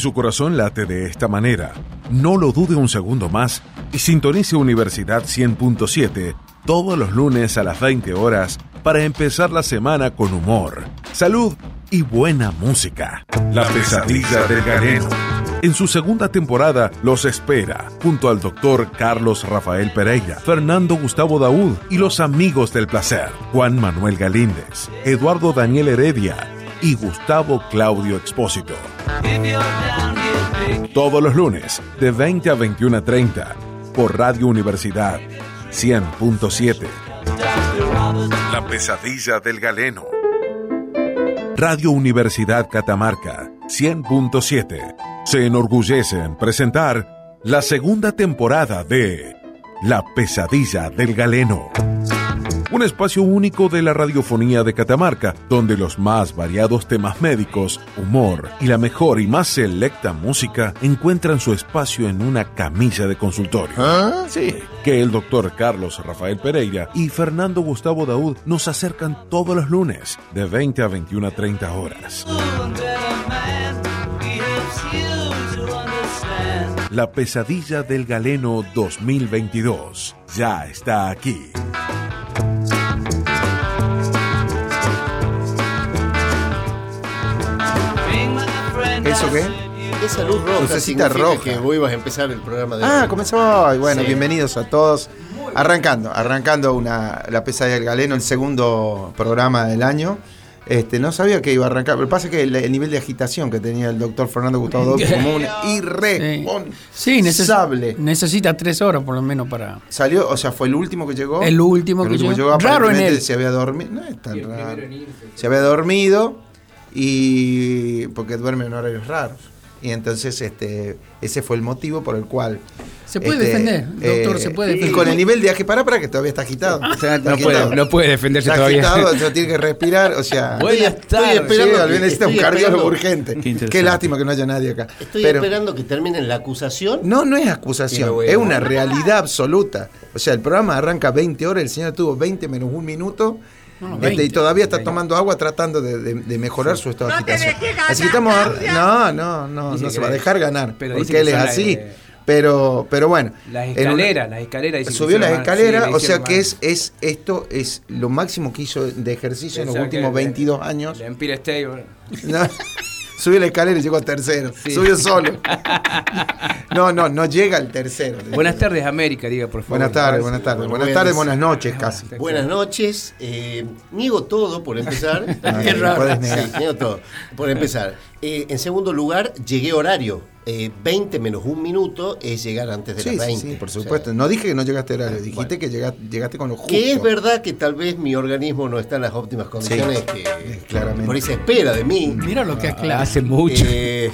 su corazón late de esta manera, no lo dude un segundo más y sintonice Universidad 100.7 todos los lunes a las 20 horas para empezar la semana con humor, salud y buena música. La pesadilla del galeno. En su segunda temporada los espera, junto al doctor Carlos Rafael Pereira, Fernando Gustavo Daúd y los amigos del placer, Juan Manuel Galíndez, Eduardo Daniel Heredia y Gustavo Claudio Expósito. Todos los lunes, de 20 a 21.30, por Radio Universidad 100.7. La pesadilla del galeno. Radio Universidad Catamarca 100.7 se enorgullece en presentar la segunda temporada de La pesadilla del galeno un espacio único de la radiofonía de Catamarca, donde los más variados temas médicos, humor y la mejor y más selecta música encuentran su espacio en una camilla de consultorio. ¿Ah? Sí, que el doctor Carlos Rafael Pereira y Fernando Gustavo Daud nos acercan todos los lunes de 20 a 21 a 30 horas. La pesadilla del galeno 2022 ya está aquí. ¿Eso qué? Esa luz roja Lucecita roja. que vos ibas a empezar el programa de Ah, hoy. comenzó. Y bueno, Sí. bienvenidos a todos. Arrancando, arrancando una, La Pesadilla del Galeno, el segundo programa del año. Este, no sabía que iba a arrancar, pero pasa que el, el nivel de agitación que tenía el doctor Fernando Gustavo Dowd como un Sí, neces- irresponsable. necesita tres horas por lo menos para. Salió, o sea, fue el último que llegó. El último que llegó. Raro en aparentemente él. Se había dormido. No es tan raro. Se había dormido y. porque duerme en horarios raros. Y entonces este ese fue el motivo por el cual. Se puede este, defender, doctor, se puede Y defender. con el nivel de. Para, para, que todavía está agitado. O sea, Está no, puede, agitado. no puede defenderse Está todavía. agitado, o sea, tiene que respirar, o sea. Buenas Estoy tardes. esperando Sí, que- necesita un estoy cardiólogo urgente. Qué Qué, lástima que no haya nadie acá. Estoy Pero- esperando que terminen la acusación. no, no es Y acusación, es una realidad absoluta. O sea, el programa arranca 20 horas, el señor tuvo 20 menos un minuto. No, este, y 20. todavía está tomando agua tratando de, de- de mejorar su estado de agitación. Así que estamos. No, no, no, Dice no se va a dejar ganar. pero porque que él es así. Pero, pero bueno. Las escaleras, las escaleras. Subió las escaleras, sí, o sea que es, es esto es lo máximo que hizo de ejercicio en los últimos que- 22 años. El Empire State. bueno. No, subió la escalera y llegó al tercero. Sí. Subió solo. No, no, no llega al tercero. Buenas tardes, América, diga por favor. Buenas tardes, buenas tardes. Bueno, Buenas buenas- tardes, buenas noches casi. Buenas noches. eh, niego todo por empezar. Ah, podés negar. Sí, niego todo. Por empezar. Eh, en segundo lugar, llegué horario. Eh, 20 menos un minuto es llegar antes de Sí, las sí, 20. sí, por O sea, supuesto. No dije que no llegaste a horario, dijiste que llegaste, llegaste con lo justo. que es verdad que tal vez mi organismo no está en las óptimas condiciones Sí, que claramente. por ahí se espera de mí. Mira lo que es claro. Hace mucho. Eh,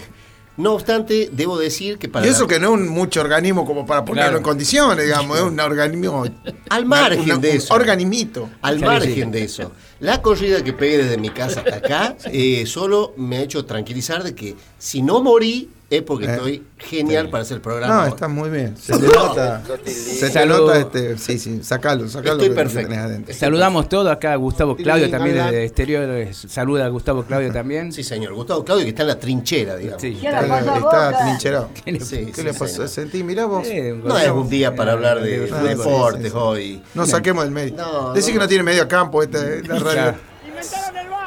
no obstante, debo decir que para Y eso que no es un mucho organismo como para ponerlo Claro. en condiciones, digamos, es un organismo. Al margen una- de un eso. Organismito. Al margen de eso, la corrida que pegué desde mi casa hasta acá eh, solo me ha hecho tranquilizar de que si no morí es porque Eh, estoy genial para hacer el programa. No, está muy bien. Se te nota. Se te nota este. Sí, sí, sacalo, sacalo. Estoy perfecto. Saludamos todos acá a Gustavo Claudio también desde exteriores. Saluda a Gustavo Claudio también. Sí, señor. Gustavo Claudio, que está en la trinchera, digamos. Sí, Está, está trincherado. ¿Qué le- Sí, ¿Qué sí, le pasó? señor. Sentí, mirá vos. Eh, un No es un día para hablar de, fútbol. deportes sí, sí. hoy. No saquemos del medio. No, Decí no, que no tiene medio campo esta, esta radio. Claro.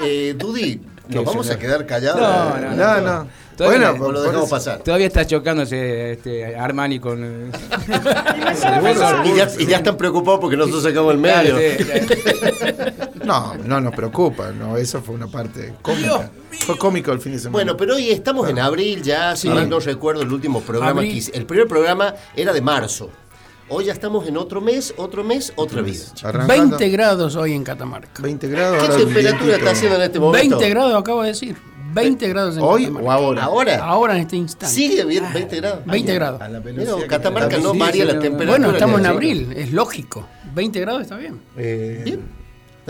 Eh, Dudy, ¿nos vamos a quedar callados? No, no, No, no. Todavía Bueno, lo dejamos pasar. Todavía está chocándose este, Armani con. eh, Y ya, y ya están preocupados porque nosotros sacamos el medio. Sí, No, no nos preocupa, no, eso fue una parte cómica. Fue cómico el fin de semana. Bueno, pero hoy estamos en abril ya, si mal no recuerdo el último programa Abril. que hice. El primer programa era de marzo. Hoy ya estamos en otro mes, otro mes, otra vida. Arrancando, 20 grados hoy en Catamarca. 20 grados. ¿Qué temperatura está haciendo en este momento? 20 grados acabo de decir. 20 grados en ¿Hoy Catamarca. o ahora? Ahora, Ahora en este instante. sigue bien 20 grados. 20 grados. A la Catamarca no varía la temperatura. Bueno, estamos en abril, es lógico. 20 grados está bien. Eh, Bien.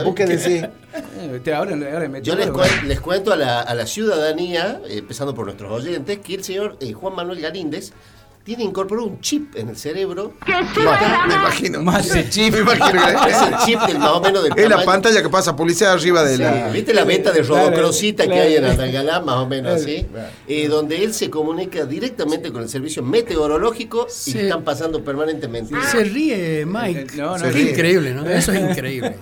¿Vos qué decís? Eh, este, ahora, ahora me Yo les, cuen- les cuento a la, a la ciudadanía, eh, empezando por nuestros oyentes, que el señor eh, Juan Manuel Galíndez tiene incorporado un chip en el cerebro. Me imagino. Más el chip. Me imagino que Es el chip del más o menos del es la pantalla que pasa publicidad arriba de Sí, la. ¿Viste la beta de Claro, Rodocrosita que claro. hay en Andalgalá, más o menos así? Eh, donde él se comunica directamente con el servicio meteorológico y Sí. están pasando permanentemente. Se ríe Mike. Eh, no, no, Qué ríe. increíble, ¿no? Eso es increíble.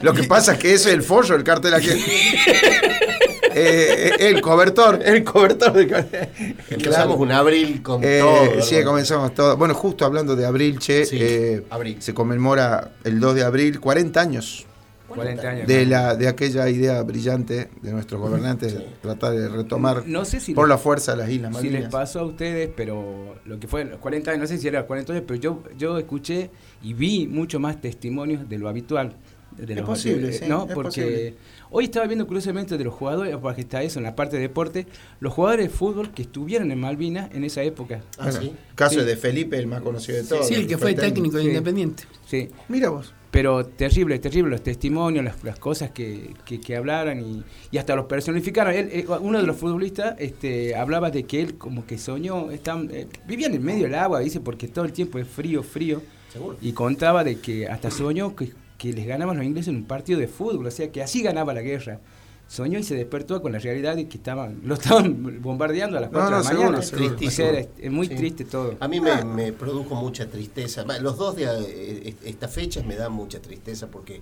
Lo que pasa es que ese es el follo, el cartel aquí. Eh, el cobertor, el cobertor de Empezamos un abril con Eh, todo. sí, comenzamos todo. Bueno, justo hablando de abril, che, Sí, eh, abril. se conmemora el 2 de abril 40 años 40 años. de la de aquella idea brillante de nuestros gobernantes, tratar de retomar No sé si por les- la fuerza las Islas Si les Malvinas. pasó a ustedes, pero lo que fue los 40 años, no sé si era 40 años, pero yo, yo escuché y vi mucho más testimonios de lo habitual. De Es los- posible, de- sí, ¿no? es Porque posible. hoy estaba viendo curiosamente de los jugadores, porque está eso en la parte de deporte, los jugadores de fútbol que estuvieron en Malvinas en esa época. Ah, Bueno, sí. Caso Sí. de Felipe, el más conocido de todos. Sí, el que fue técnico de Sí. Independiente. Sí. Mira vos. Pero terrible, terrible los testimonios, las, las cosas que, que, que hablaran y, y hasta los personificaron. Él, eh, uno de los futbolistas este, hablaba de que él como que soñó, estaban, eh, vivían en medio del agua, dice, porque todo el tiempo es frío, frío. Seguro. Y contaba de que hasta soñó que, que les ganaban los ingleses en un partido de fútbol, o sea que así ganaba la guerra. Soñó y se despertó con la realidad de que estaban, lo estaban bombardeando a las No, 4 no, de la seguro, mañana. seguro. O sea, era- es muy Sí. triste todo. A mí me, me produjo mucha tristeza. Los dos de eh, estas fechas me dan mucha tristeza porque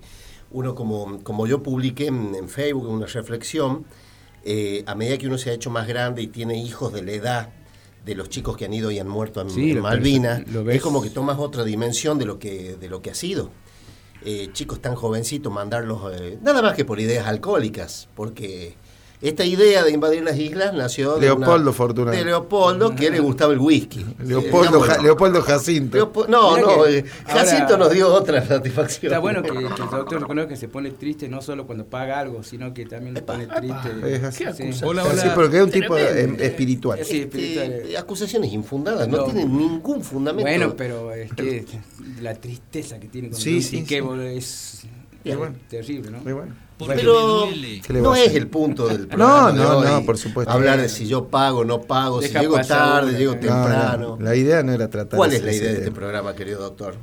uno, como, como yo publiqué en, en Facebook una reflexión, eh, a medida que uno se ha hecho más grande y tiene hijos de la edad de los chicos que han ido y han muerto en, Sí, en Malvinas, es como que tomas otra dimensión de lo que, de lo que ha sido. Eh, chicos tan jovencitos, mandarlos, eh, nada más que por ideas alcohólicas, porque esta idea de invadir las islas nació de Leopoldo una- Fortunato. De Leopoldo, que le gustaba el whisky. Leopoldo, Eh, digamos, Leopoldo Jacinto. Leopo- no, Mira no, que eh, ahora- Jacinto nos dio otra satisfacción. Está bueno que, que el doctor reconozca que se pone triste no solo cuando paga algo, sino que también se pone triste. Es así. ¿Qué Sí. Hola, Sí, porque es un tipo eh, Tremendo. espiritual. Sí, espiritual. Este, acusaciones infundadas, no, No. tienen ningún fundamento. Bueno, pero es que la tristeza que tiene con Sí, sí, Tiquebo es bueno. terrible, ¿no? Muy bueno. Pero ¿Qué le no es el punto del programa. no, de no, hoy. por supuesto. Hablar de si yo pago, no pago, si llego tarde, una, llego no, temprano. No, la idea no era tratar ¿Cuál es la idea de este tema. programa, querido doctor?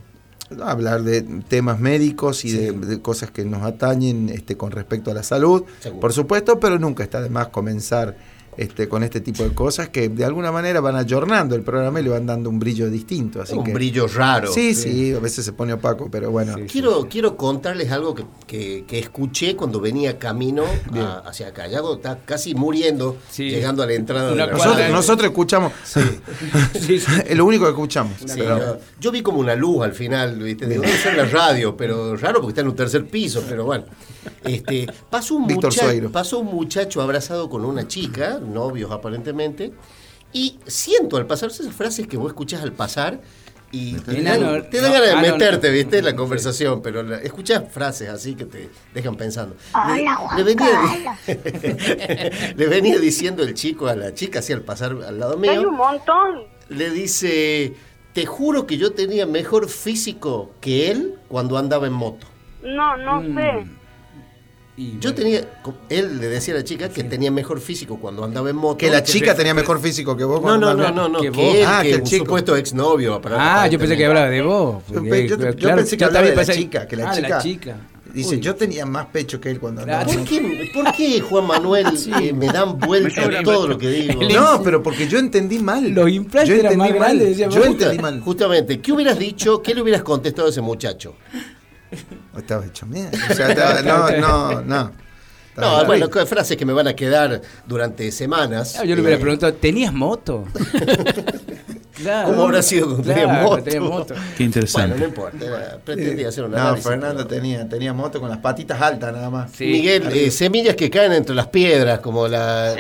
No, hablar de temas médicos y de, de cosas que nos atañen este, con respecto a la salud, Seguro. por supuesto, pero nunca está de más comenzar este, con este tipo de cosas que de alguna manera van ayornando el programa y le van dando un brillo distinto. Así un que, brillo raro. Sí, sí, a veces se pone opaco, pero bueno. Sí. Quiero, quiero contarles algo que, que- que escuché cuando venía camino a- hacia acá. Ya cuando está casi muriendo, Sí. llegando a la entrada Una de la Nosotros, de- nosotros escuchamos, Sí, sí. es lo único que escuchamos. Sí, pero- yo, yo vi como una luz al final, ¿viste? Digo, debe ser la radio, pero raro porque está en un tercer piso, pero bueno. Este, pasó, un Víctor mucha- Sueiro. pasó un muchacho abrazado con una chica, novios aparentemente, y siento al pasar esas frases que vos escuchás al pasar y te dan, no, te dan no, ganas de no, meterte, no. ¿viste? En la conversación, pero la- escuchás frases así que te dejan pensando. Le- Hola, le, Juan venía, le venía diciendo el chico a la chica, así al pasar al lado mío Hay un montón. le dice, te juro que yo tenía mejor físico que él cuando andaba en moto. No, no Mm. sé. Y Yo bueno, tenía, él le decía a la chica que tenía mejor físico cuando andaba en moto. Que la chica tenía mejor físico que vos. No, cuando no, no, no, no, que vos. él, Ah, que que el chico. supuesto exnovio. Ah, yo pensé que hablaba de vos. Yo, porque, yo- yo claro, pensé que yo hablaba de la pensé- chica, que la ah, de chica, la chica. Dice, Uy. yo tenía más pecho que él cuando andaba. ¿Por qué, por qué, Juan Manuel, eh, me dan vuelta todo lo que digo? No, pero porque yo entendí mal. Los implantes Yo eran entendí más mal. grandes, Yo entendí mal. Justamente, ¿qué hubieras dicho? ¿Qué le hubieras contestado a ese muchacho? Estaba hecho mierda. O sea, estaba- no, no, no. No, bueno, frases que me van a quedar durante semanas. Ah, yo le hubiera Eh, preguntado, ¿tenías moto? claro. ¿Cómo habrá sido cuando tenía Claro, moto? tenía moto. Qué interesante. Bueno, no importa, era- pretendía hacer una No, Fernando tenía, tenía moto con las patitas altas nada más. Sí. Miguel, eh, semillas que caen entre las piedras, como la...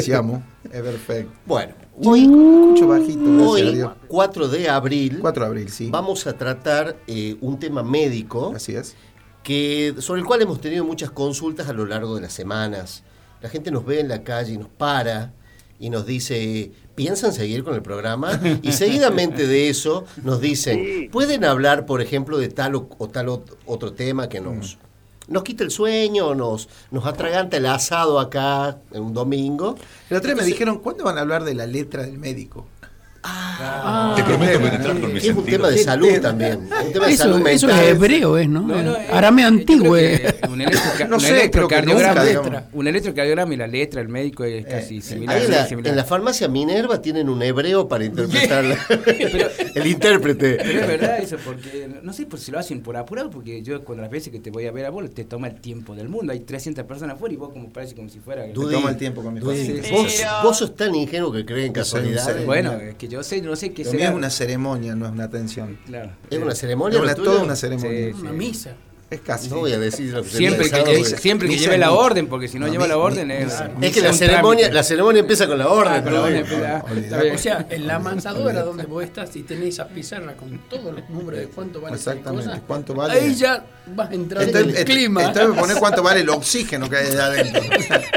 Siamo, es perfecto. Bueno, hoy, Escucho bajito, gracias a hoy Dios. 4 de abril, 4 de abril, sí. vamos a tratar eh, un tema médico Así es. que, sobre el cual hemos tenido muchas consultas a lo largo de las semanas. La gente nos ve en la calle y nos para y nos dice, ¿piensan seguir con el programa? Y seguidamente de eso nos dicen, ¿pueden hablar, por ejemplo, de tal o, o tal ot- otro tema que nos, nos quita el sueño, nos, nos atraganta el asado acá en un domingo? El otro día me dijeron, ¿cuándo van a hablar de la letra del médico? Ah, Te prometo penetrar con mis Es un tema de salud también. Un tema de eso, salud eso es hebreo, ¿es, ¿no? No, no, eh, Arameo yo antiguo. eh. Un, No un sé, creo que electrocardiograma, nunca, un electrocardiograma y la letra, el médico es casi similar. En la, similar. en la farmacia Minerva tienen un hebreo para interpretarla. el intérprete. Pero es verdad eso, porque no sé por si lo hacen por apurado, porque yo cuando las veces que te voy a ver a vos, te toma el tiempo del mundo. Hay 300 personas afuera y vos como parece como si fuera... Toma el tiempo con mi vos, vos sos tan ingenuo que creen casualidades. Bueno, es que yo sé, no sé qué Lo mío será. es una ceremonia, no es una atención. Claro. ¿Es una Es ceremonia? una- la tuya? toda una ceremonia. Sí, Una misa. Es casi. No voy a decir lo que Siempre que, que- siempre que lleve la mucho. orden, porque si no, No, lleva mi- la orden mi- es... Es que la ceremonia, trámite. la ceremonia empieza con la orden. Ah, orden. O sea, en la amansadora donde vos estás y tenés esa pizarra con todos los números de cuánto vale Exactamente. cosa, ¿Cuánto vale? ahí ya vas entrando Entonces, en el clima. entonces me poner cuánto vale el oxígeno que hay allá adentro.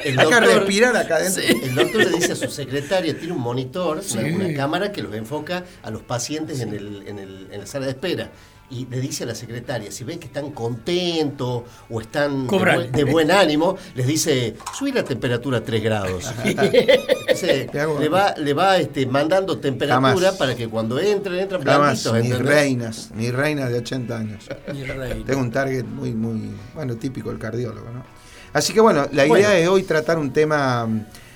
El Hay que doctor- respirar acá adentro. El doctor le dice a su secretaria, tiene un monitor, una, una cámara que los enfoca a los pacientes en, el, en, el- en la sala de espera. Y le dice a la secretaria, si ven que están contentos o están de, buen- de buen ánimo, les dice, subir la temperatura a 3 grados. Le va, le va este, mandando temperatura Jamás. para que cuando entren, entran Jamás, blanditos. ni ¿entendés? reinas, ni reinas de 80 años. Mi rey. Tengo un target muy, muy, bueno, típico del cardiólogo, ¿no? Así que bueno, la Bueno. idea es hoy tratar un tema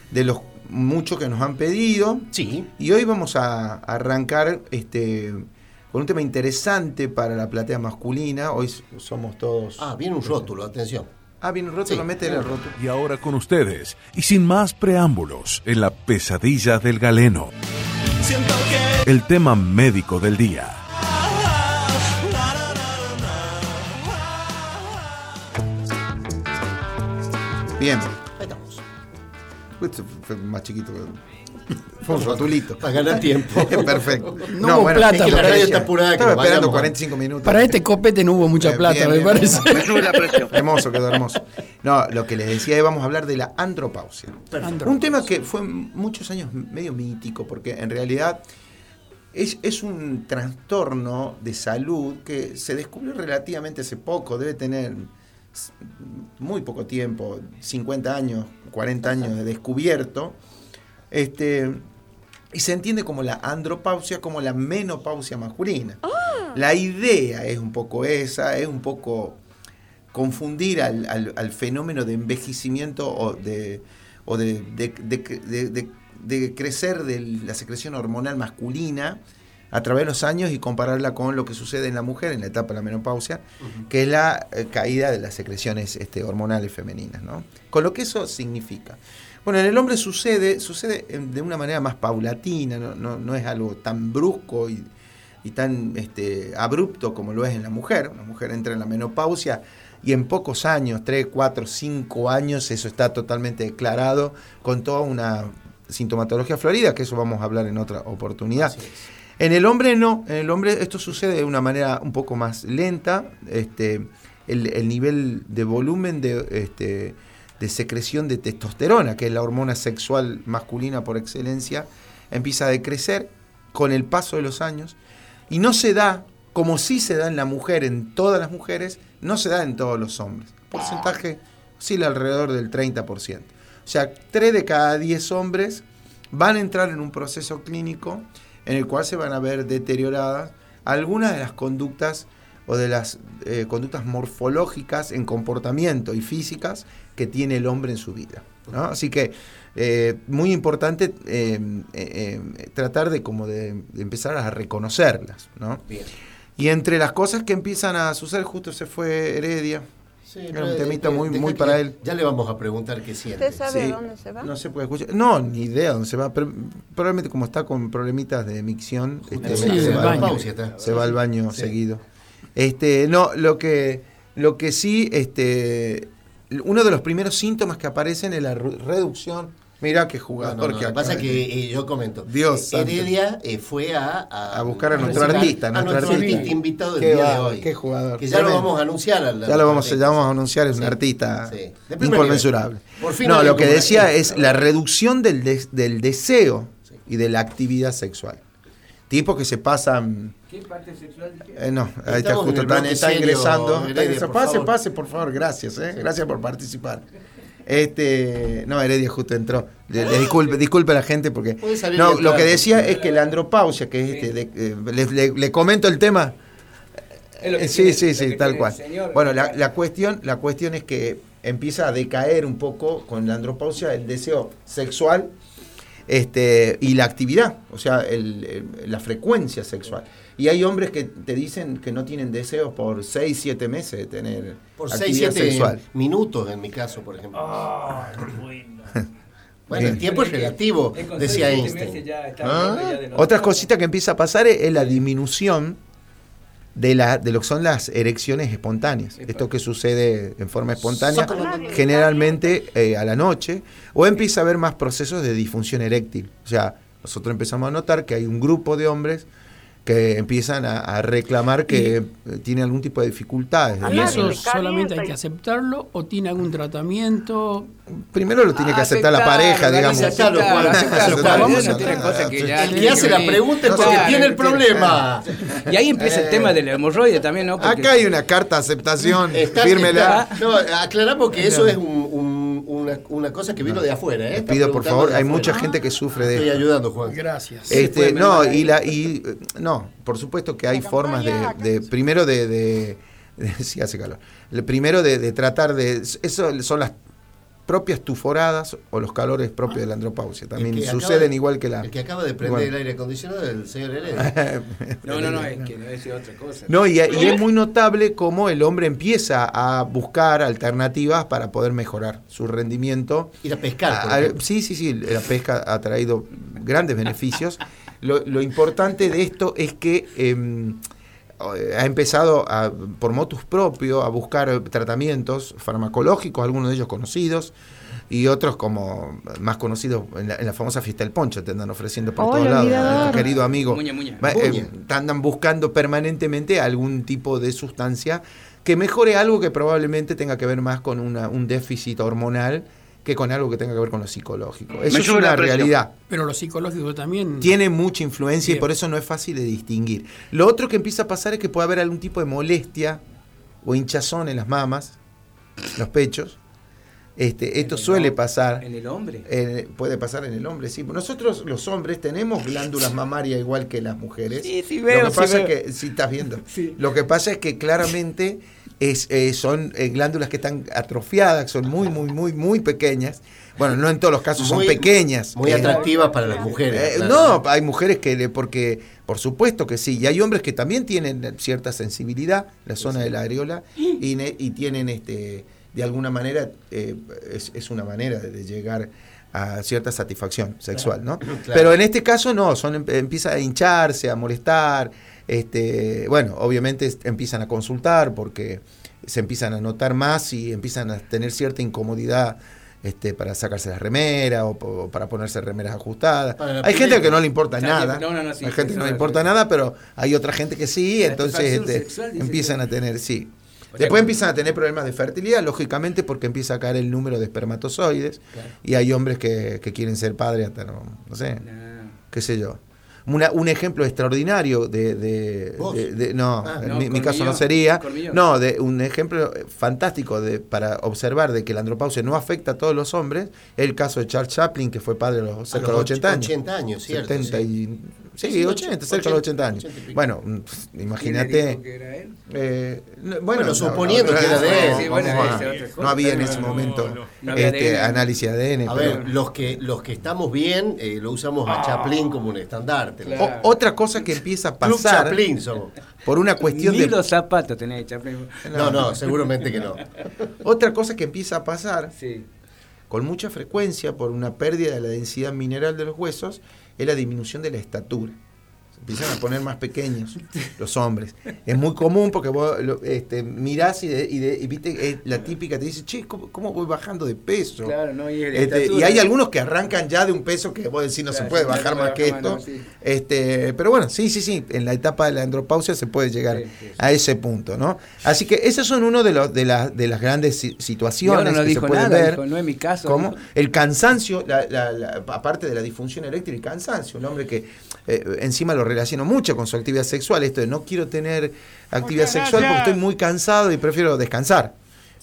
de los muchos que nos han pedido. Sí. Y hoy vamos a arrancar este con un tema interesante para la platea masculina. Hoy somos todos. Ah, viene un rótulo, atención. Ah, viene un rótulo, Sí. mete el rótulo. Y ahora con ustedes, y sin más preámbulos, en la pesadilla del galeno. El tema médico del día. Bien. Ahí estamos. Fue más chiquito que. Fue un rotulito. Para ganar tiempo. Perfecto. No hubo plata, es que la radio está apurada. Estaba esperando vayamos. 45 minutos. Para este copete no hubo mucha plata, bien, me parece. Hermoso, quedó hermoso. No, lo que les decía es vamos a hablar de la andropausia. Perfecto. Un tema que fue muchos años medio mítico, porque en realidad es, es un trastorno de salud que se descubrió relativamente hace poco, debe tener muy poco tiempo, 50 años, 40 años de descubierto. Este, y se entiende como la andropausia, como la menopausia masculina. La idea es un poco esa, es un poco confundir al, al- al fenómeno de envejecimiento o de, o de, de- de- de- de- de crecer de la secreción hormonal masculina a través de los años y compararla con lo que sucede en la mujer en la etapa de la menopausia, que es la eh, caída de las secreciones este, hormonales femeninas, ¿no? Con lo que eso significa. Bueno, en el hombre sucede, sucede en- de una manera más paulatina, no, no- no es algo tan brusco y, y tan este, abrupto como lo es en la mujer. La mujer entra en la menopausia y en pocos años, 3, 4, 5 años, eso está totalmente declarado con toda una sintomatología florida, que eso vamos a hablar en otra oportunidad. En el hombre no, en el hombre esto sucede de una manera un poco más lenta, este, el, el nivel de volumen de, este, de secreción de testosterona, que es la hormona sexual masculina por excelencia, empieza a decrecer con el paso de los años y no se da, como sí se da en la mujer, en todas las mujeres, no se da en todos los hombres. Porcentaje oscila alrededor del 30%. O sea, 3 de cada 10 hombres van a entrar en un proceso clínico en el cual se van a ver deterioradas algunas de las conductas o de las eh, conductas morfológicas en comportamiento y físicas que tiene el hombre en su vida. ¿no? Así que eh, muy importante eh, eh, eh, tratar de como de, de empezar a reconocerlas. ¿no? Bien. Y entre las cosas que empiezan a suceder, justo se fue Heredia. Sí, Era un temita muy, muy para él. Ya le vamos a preguntar qué siente. ¿Usted sabe Sí. a dónde se va? No se puede escuchar. No, ni idea dónde se va. Pero probablemente como está con problemitas de micción, este, Sí, se, va, baño. Se va al baño Sí. seguido. Este, no, lo que, lo que sí, este, uno de los primeros síntomas que aparecen es la reducción. Mirá qué No, jugador no, no, Lo que pasa es que eh, yo comento. Dios Eh. Heredia eh, fue a, A buscar a nuestro artista, A nuestro artista. artista invitado del día de hoy. qué jugador. Que ya lo vamos a anunciar. Ya lo vamos, ya vamos a anunciar, es Sí, un artista sí. Inconmensurable. nivel. Por fin no, lo que decía es la reducción del, des- del deseo y de la actividad sexual. Tipos que se pasan. ¿Qué parte sexual? eh, no, ahí está justo, está, ingresando. Heredia, Está- pase, favor. pase, por favor, gracias, eh, gracias por participar. Este, no, Heredia justo entró. Le, le disculpe, disculpe a la gente porque. No, lo que decía es que la andropausia, que es este, de- eh, le, le- le comento el tema. Es lo que Eh, Sí, tiene- sí, lo sí, que tal cual. señor. Bueno, la, la cuestión, la cuestión es que empieza a decaer un poco con la andropausia el deseo sexual este, y la actividad, o sea, el- el- la frecuencia sexual. Y hay hombres que te dicen que no tienen deseos por 6, 7 meses de tener Por 6, actividad 7 sexual. minutos en mi caso, por ejemplo. Ah, Bueno, el Bien. tiempo es relativo, decía Einstein. ya está Ah. ya de Otra cosita que empieza a pasar es, es la disminución de, la, de lo que son las erecciones espontáneas. Esto que sucede en forma espontánea, generalmente eh, a la noche, o empieza a haber más procesos de disfunción eréctil. O sea, nosotros empezamos a notar que hay un grupo de hombres que empiezan a, a reclamar que eh, tienen algún tipo de dificultades. ¿Y eso solamente hay que aceptarlo o tiene algún tratamiento? Primero lo tiene que aceptar la pareja, digamos. aceptarlo, tiene El que hace la pregunta es porque tiene el tiene- problema. Y ahí empieza el tema del hemorroide también, ¿no? Acá hay una carta de aceptación, fírmela. no, aclaramos que eso es un- un- una, una cosa que vino de afuera. ¿eh? Les pido por favor, hay afuera. mucha gente que sufre de Estoy esto. ayudando, Juan. Gracias. Este, no, y la y no, por supuesto que hay formas de, de- primero de, de, de- sí hace calor. Primero de, de tratar de eso son las propias tuforadas o los calores propios de la andropausia. También suceden de- igual que la El que acaba de prender Bueno. el aire acondicionado es el señor Heredia. No, no, no, es que debe ser otra cosa. No, y, y es muy notable cómo el hombre empieza a buscar alternativas para poder mejorar su rendimiento. Ir a pescar. por Ah, sí, sí, sí, la pesca ha traído grandes beneficios. Lo, lo importante de esto es que eh, ha empezado a, por motus propio a buscar tratamientos farmacológicos, algunos de ellos conocidos, y otros como más conocidos en la, en la famosa fiesta del poncho, te andan ofreciendo por Oh, todos lados. Nuestro querido amigo. Muña, muña. Va, eh, andan buscando permanentemente algún tipo de sustancia que mejore algo que probablemente tenga que ver más con una- un déficit hormonal que con algo que tenga que ver con lo psicológico. Eso Me es una realidad. Pero lo psicológico también. Tiene mucha influencia y por eso no es fácil de distinguir. Lo otro que empieza a pasar es que puede haber algún tipo de molestia o hinchazón en las mamas, los pechos. Este, esto suele pasar. En el hombre. Eh, puede pasar en el hombre, sí. Nosotros los hombres tenemos glándulas mamarias igual que las mujeres. Sí, sí veo, Lo que sí pasa veo. es que, sí estás viendo. Sí. Lo que pasa es que claramente es, eh, son eh, glándulas que están atrofiadas, son muy, muy, muy, muy pequeñas. Bueno, no en todos los casos son pequeñas. Muy Eh, atractivas para las mujeres. claro. no, hay mujeres que, porque, por supuesto que sí, y hay hombres que también tienen cierta sensibilidad, la zona de la areola, y, y tienen, este, de alguna manera, eh, es, es una manera de, de llegar a cierta satisfacción sexual, ¿no? Pero en este caso no, son em- empieza a hincharse, a molestar, este, bueno, obviamente empiezan a consultar porque se empiezan a notar más y empiezan a tener cierta incomodidad este, para sacarse la remera o, para ponerse remeras ajustadas. Hay gente que no le importa nada. no, no, no, sí, hay gente que no le importa nada, pero hay otra gente que sí, entonces este, sexual, empiezan que- a tener, sí. O sea, Después empiezan a tener problemas de fertilidad, lógicamente, porque empieza a caer el número de espermatozoides. Claro. Y hay hombres que, que quieren ser padres hasta no, sé, qué sé yo. Una- un ejemplo extraordinario de, de- ¿Vos? de- de- no, Ah, no, mi, mi caso no sería, no, de un ejemplo fantástico de, para observar de que la andropausia no afecta a todos los hombres, es el caso de Charles Chaplin, que fue padre a los, cerca de los los 80 años. 80 años, ¿cierto? 70 sí. y, sí, Sí, 80, cerca de los 80 años. 80 y pico. Bueno, mm, pf, ¿Quién le imagínate. dijo que era él? eh, no, bueno, Bueno, no, suponiendo no, que era de él. no, Sí, bueno, a- no había en ese no, momento no este, ADN. análisis de ADN. A pero- ver, los que, los que estamos bien eh, lo usamos a Chaplin como un estandarte. Claro. O- otra cosa que empieza a Club pasar Chaplin somos. por una cuestión Ni de los zapatos tenés, Chaplin. No, no, seguramente que no. otra cosa que empieza a pasar Sí. con mucha frecuencia por una pérdida de la densidad mineral de los huesos es la disminución de la estatura. Empiezan a poner más pequeños los hombres. Es muy común porque vos este, mirás y, de- y de- y viste, es la típica te dice, che, ¿cómo, cómo voy bajando de peso? Claro, no, y, Este, y hay algunos que arrancan ya de un peso que vos decís no se puede bajar no más que esto. no, sí. este, pero bueno, sí, sí, sí, en la etapa de la andropausia se puede llegar Sí, sí, sí. a ese punto, ¿no? Así que esos son uno de los de, las de las grandes situaciones no que dijo se pueden nada, ver. dijo, no es mi caso. El cansancio, la- la- la- aparte de la disfunción eléctrica, el cansancio, el hombre que eh, encima lo relaciono mucho con su actividad sexual, esto de no quiero tener actividad Muchas sexual porque estoy muy cansado y prefiero descansar.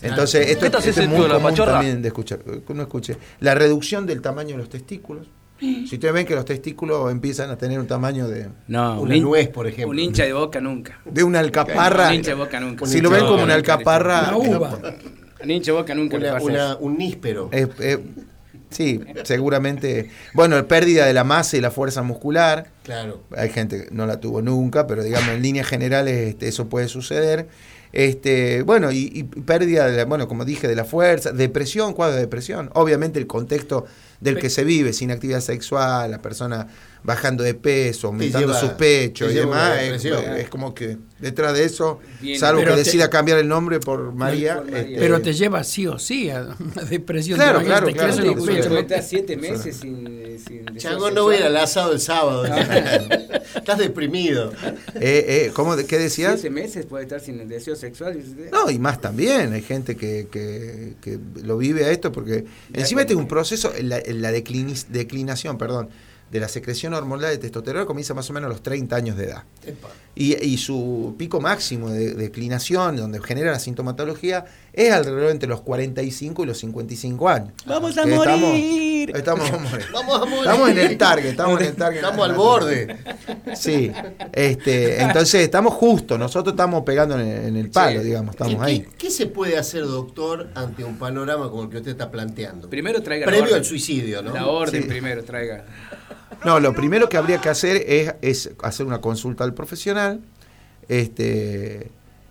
Entonces, esto, ¿Qué te haces esto es muy tío de la común pachorra? también de escuchar. uno escuche. La reducción del tamaño de los testículos. Si ustedes ven que los testículos empiezan a tener un tamaño de, No, Una un nuez, por ejemplo. Un hincha de boca nunca. de una alcaparra. Un hincha de boca nunca. Si lo ven como una alcaparra, Una uva. Un hincha de boca nunca le Una- una- un níspero. es- sí, seguramente. Bueno, pérdida de la masa y la fuerza muscular. Claro. Hay gente que no la tuvo nunca, pero digamos en líneas generales este, eso puede suceder. Este, bueno, y, y pérdida, de la- bueno, como dije, de la fuerza, depresión, cuadro de depresión. Obviamente el contexto del que se vive, sin actividad sexual, la persona bajando de peso, aumentando lleva- sus pechos y demás, es, como que detrás de eso, Bien. salvo que te- decida cambiar el nombre por María. por María. este, Pero te lleva sí o sí a una depresión. Claro, Te claro, te claro, pechos. Puede estar siete meses sin, sin deseo Chango, no voy a ir sexual. al asado el sábado. Estás deprimido. eh, eh, ¿cómo, de- ¿Qué decías? Siete meses puede estar sin el deseo sexual. No, y más también, hay gente que, que- que lo vive a esto porque encima este es un proceso, la, la declinis- declinación, perdón, de la secreción hormonal de testosterona comienza más o menos a los 30 años de edad. Y, y su pico máximo de, declinación, donde genera la sintomatología, es alrededor entre los 45 y los 55 años. ¡Vamos a Que estamos- morir! Estamos, vamos a morir. Vamos a morir. Estamos en el target, estamos en el target. Estamos al borde. Sí, este, entonces estamos justos, nosotros estamos pegando en el, en el palo, Sí. digamos, estamos ¿Qué- ahí. ¿Qué, se puede hacer, doctor, ante un panorama como el que usted está planteando? Primero traiga la Previo orden. al suicidio, ¿no? La orden Sí. primero traiga. No, lo primero que habría que hacer es, es hacer una consulta al profesional, este,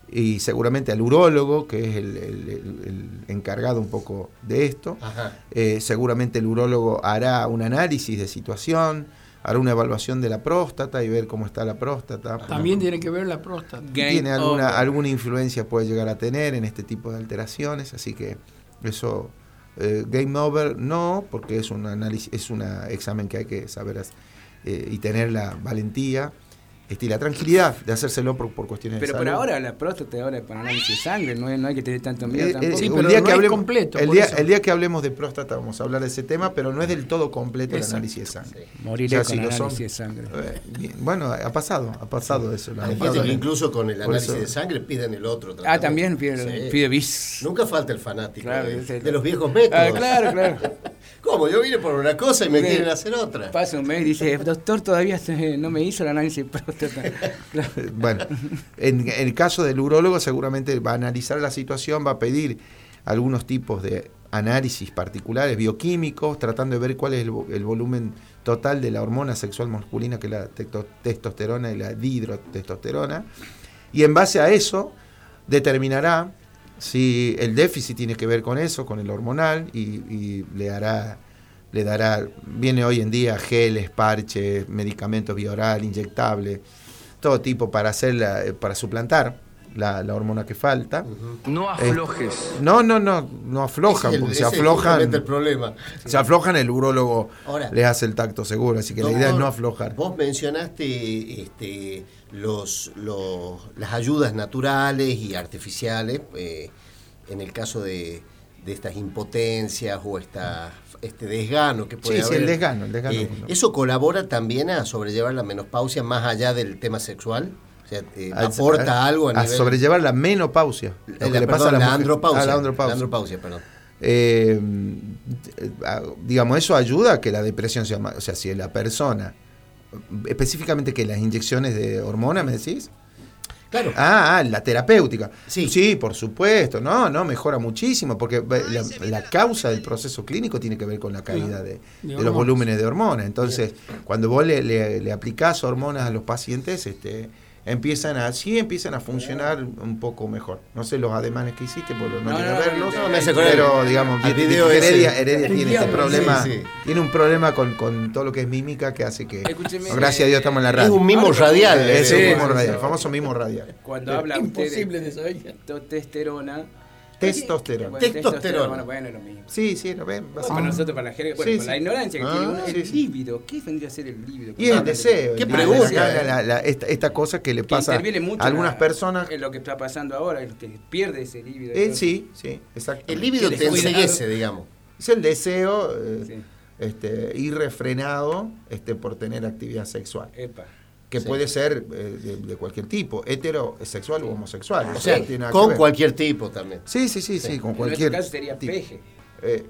y seguramente al urólogo, que es el, el- el- el encargado un poco de esto. Ajá. Eh, seguramente el urólogo hará un análisis de situación, hará una evaluación de la próstata y ver cómo está la próstata. También tiene que ver la próstata. Game tiene alguna, over. alguna influencia puede llegar a tener en este tipo de alteraciones, así que eso eh, game over no, porque es un análisis, es un examen que hay que saber eh, y tener la valentía este, y la tranquilidad de hacérselo por, por cuestiones Pero de por salud. ahora la próstata ahora es para análisis de sangre, no, hay- no hay que tener tanto miedo Eh, eh, tampoco. Sí, un pero día no que es hablemos, completo, el por día, el día que hablemos de próstata vamos a hablar de ese tema, pero no es del todo completo el análisis de sangre. Moriré O sea, con si lo análisis son- de sangre. Eh, bueno, ha pasado, ha pasado eso. Aparte incluso con el Por análisis de sangre piden el otro. Ah, tratamiento. también pide, Sí. pide bis. Nunca falta el fanático Claro, de, es el- de los viejos métodos. Ah, claro, claro. ¿Cómo? Yo vine por una cosa y me quieren hacer otra. Pasa un mes y dice, doctor, todavía se- no me hizo el análisis de próstata. Claro. Bueno, en, el caso del urólogo seguramente va a analizar la situación, va a pedir algunos tipos de análisis particulares, bioquímicos, tratando de ver cuál es el, vo- el volumen total de la hormona sexual masculina, que es la testosterona y la dihidrotestosterona. Y en base a eso determinará si el déficit tiene que ver con eso, con el hormonal, y, y le hará le dará, viene hoy en día geles, parches, medicamentos vía oral, inyectables, todo tipo para hacerla, eh, para suplantar la, la hormona que falta. No aflojes. No, no, no, no aflojan, el- porque se es aflojan, el problema. se aflojan, el urólogo Ahora- les hace el tacto seguro, así que la idea es no aflojar. Vos mencionaste este, los, los- las ayudas naturales y artificiales eh, en el caso de, de estas impotencias o esta, este desgano que puede Sí, sí, haber. el desgano, el desgano. Eh, ¿Eso colabora también a sobrellevar la menopausia más allá del tema sexual? O sea, eh, A- ¿aporta a- algo a, a nivel... sobrellevar la menopausia. Lo que la, le pasa perdón, a la, andropausia. a la andropausia. La andropausia, perdón. Eh, eh, a- digamos, eso ayuda a que la depresión sea más. O sea, si la persona, específicamente que las inyecciones de hormona, ¿me decís? Claro. Ah, ah, la terapéutica. Sí. por supuesto. No, no, mejora muchísimo, porque la, la causa del proceso clínico tiene que ver con la caída de, los volúmenes de hormonas. Entonces, cuando vos le, le, le aplicás hormonas a los pacientes, este empiezan a, sí empiezan a funcionar un poco mejor. No sé los ademanes que hiciste, porque no, No, no, verlos, no, me pero digamos, video. Heredia, Heredia tiene este problema, sí, sí. tiene un problema con, con todo lo que es mímica que hace que, Escúcheme, gracias a Dios estamos en la Es radio. un mimo radial. eh, Es Sí, un mimo radial, el famoso mimo radial. Cuando habla usted Imposible de testosterona. Testosterona. Bueno, Testosterona. Bueno, bueno, es lo mismo. Sí, sí, lo ven. No, vas a- para nosotros, para la jerga, bueno, Sí, por sí. la ignorancia que Ah, tiene uno, sí, el sí. líbido. ¿Qué vendría a ser el líbido? Y el deseo. Qué pregunta, la- la- la- la- esta, esta cosa que le Que pasa a algunas personas. En lo que está pasando ahora, el que pierde ese líbido. Eh, sí, sí, exacto. El líbido Que te enseguece, digamos. Es el deseo eh, Sí. este, irrefrenado este, por tener actividad sexual. Epa. Que Sí. puede ser eh, de, de cualquier tipo, heterosexual o homosexual. O sea, tiene con cualquier tipo también. Sí, sí, sí, sí, con En cualquier. nuestro caso sería tipo. peje. Eh,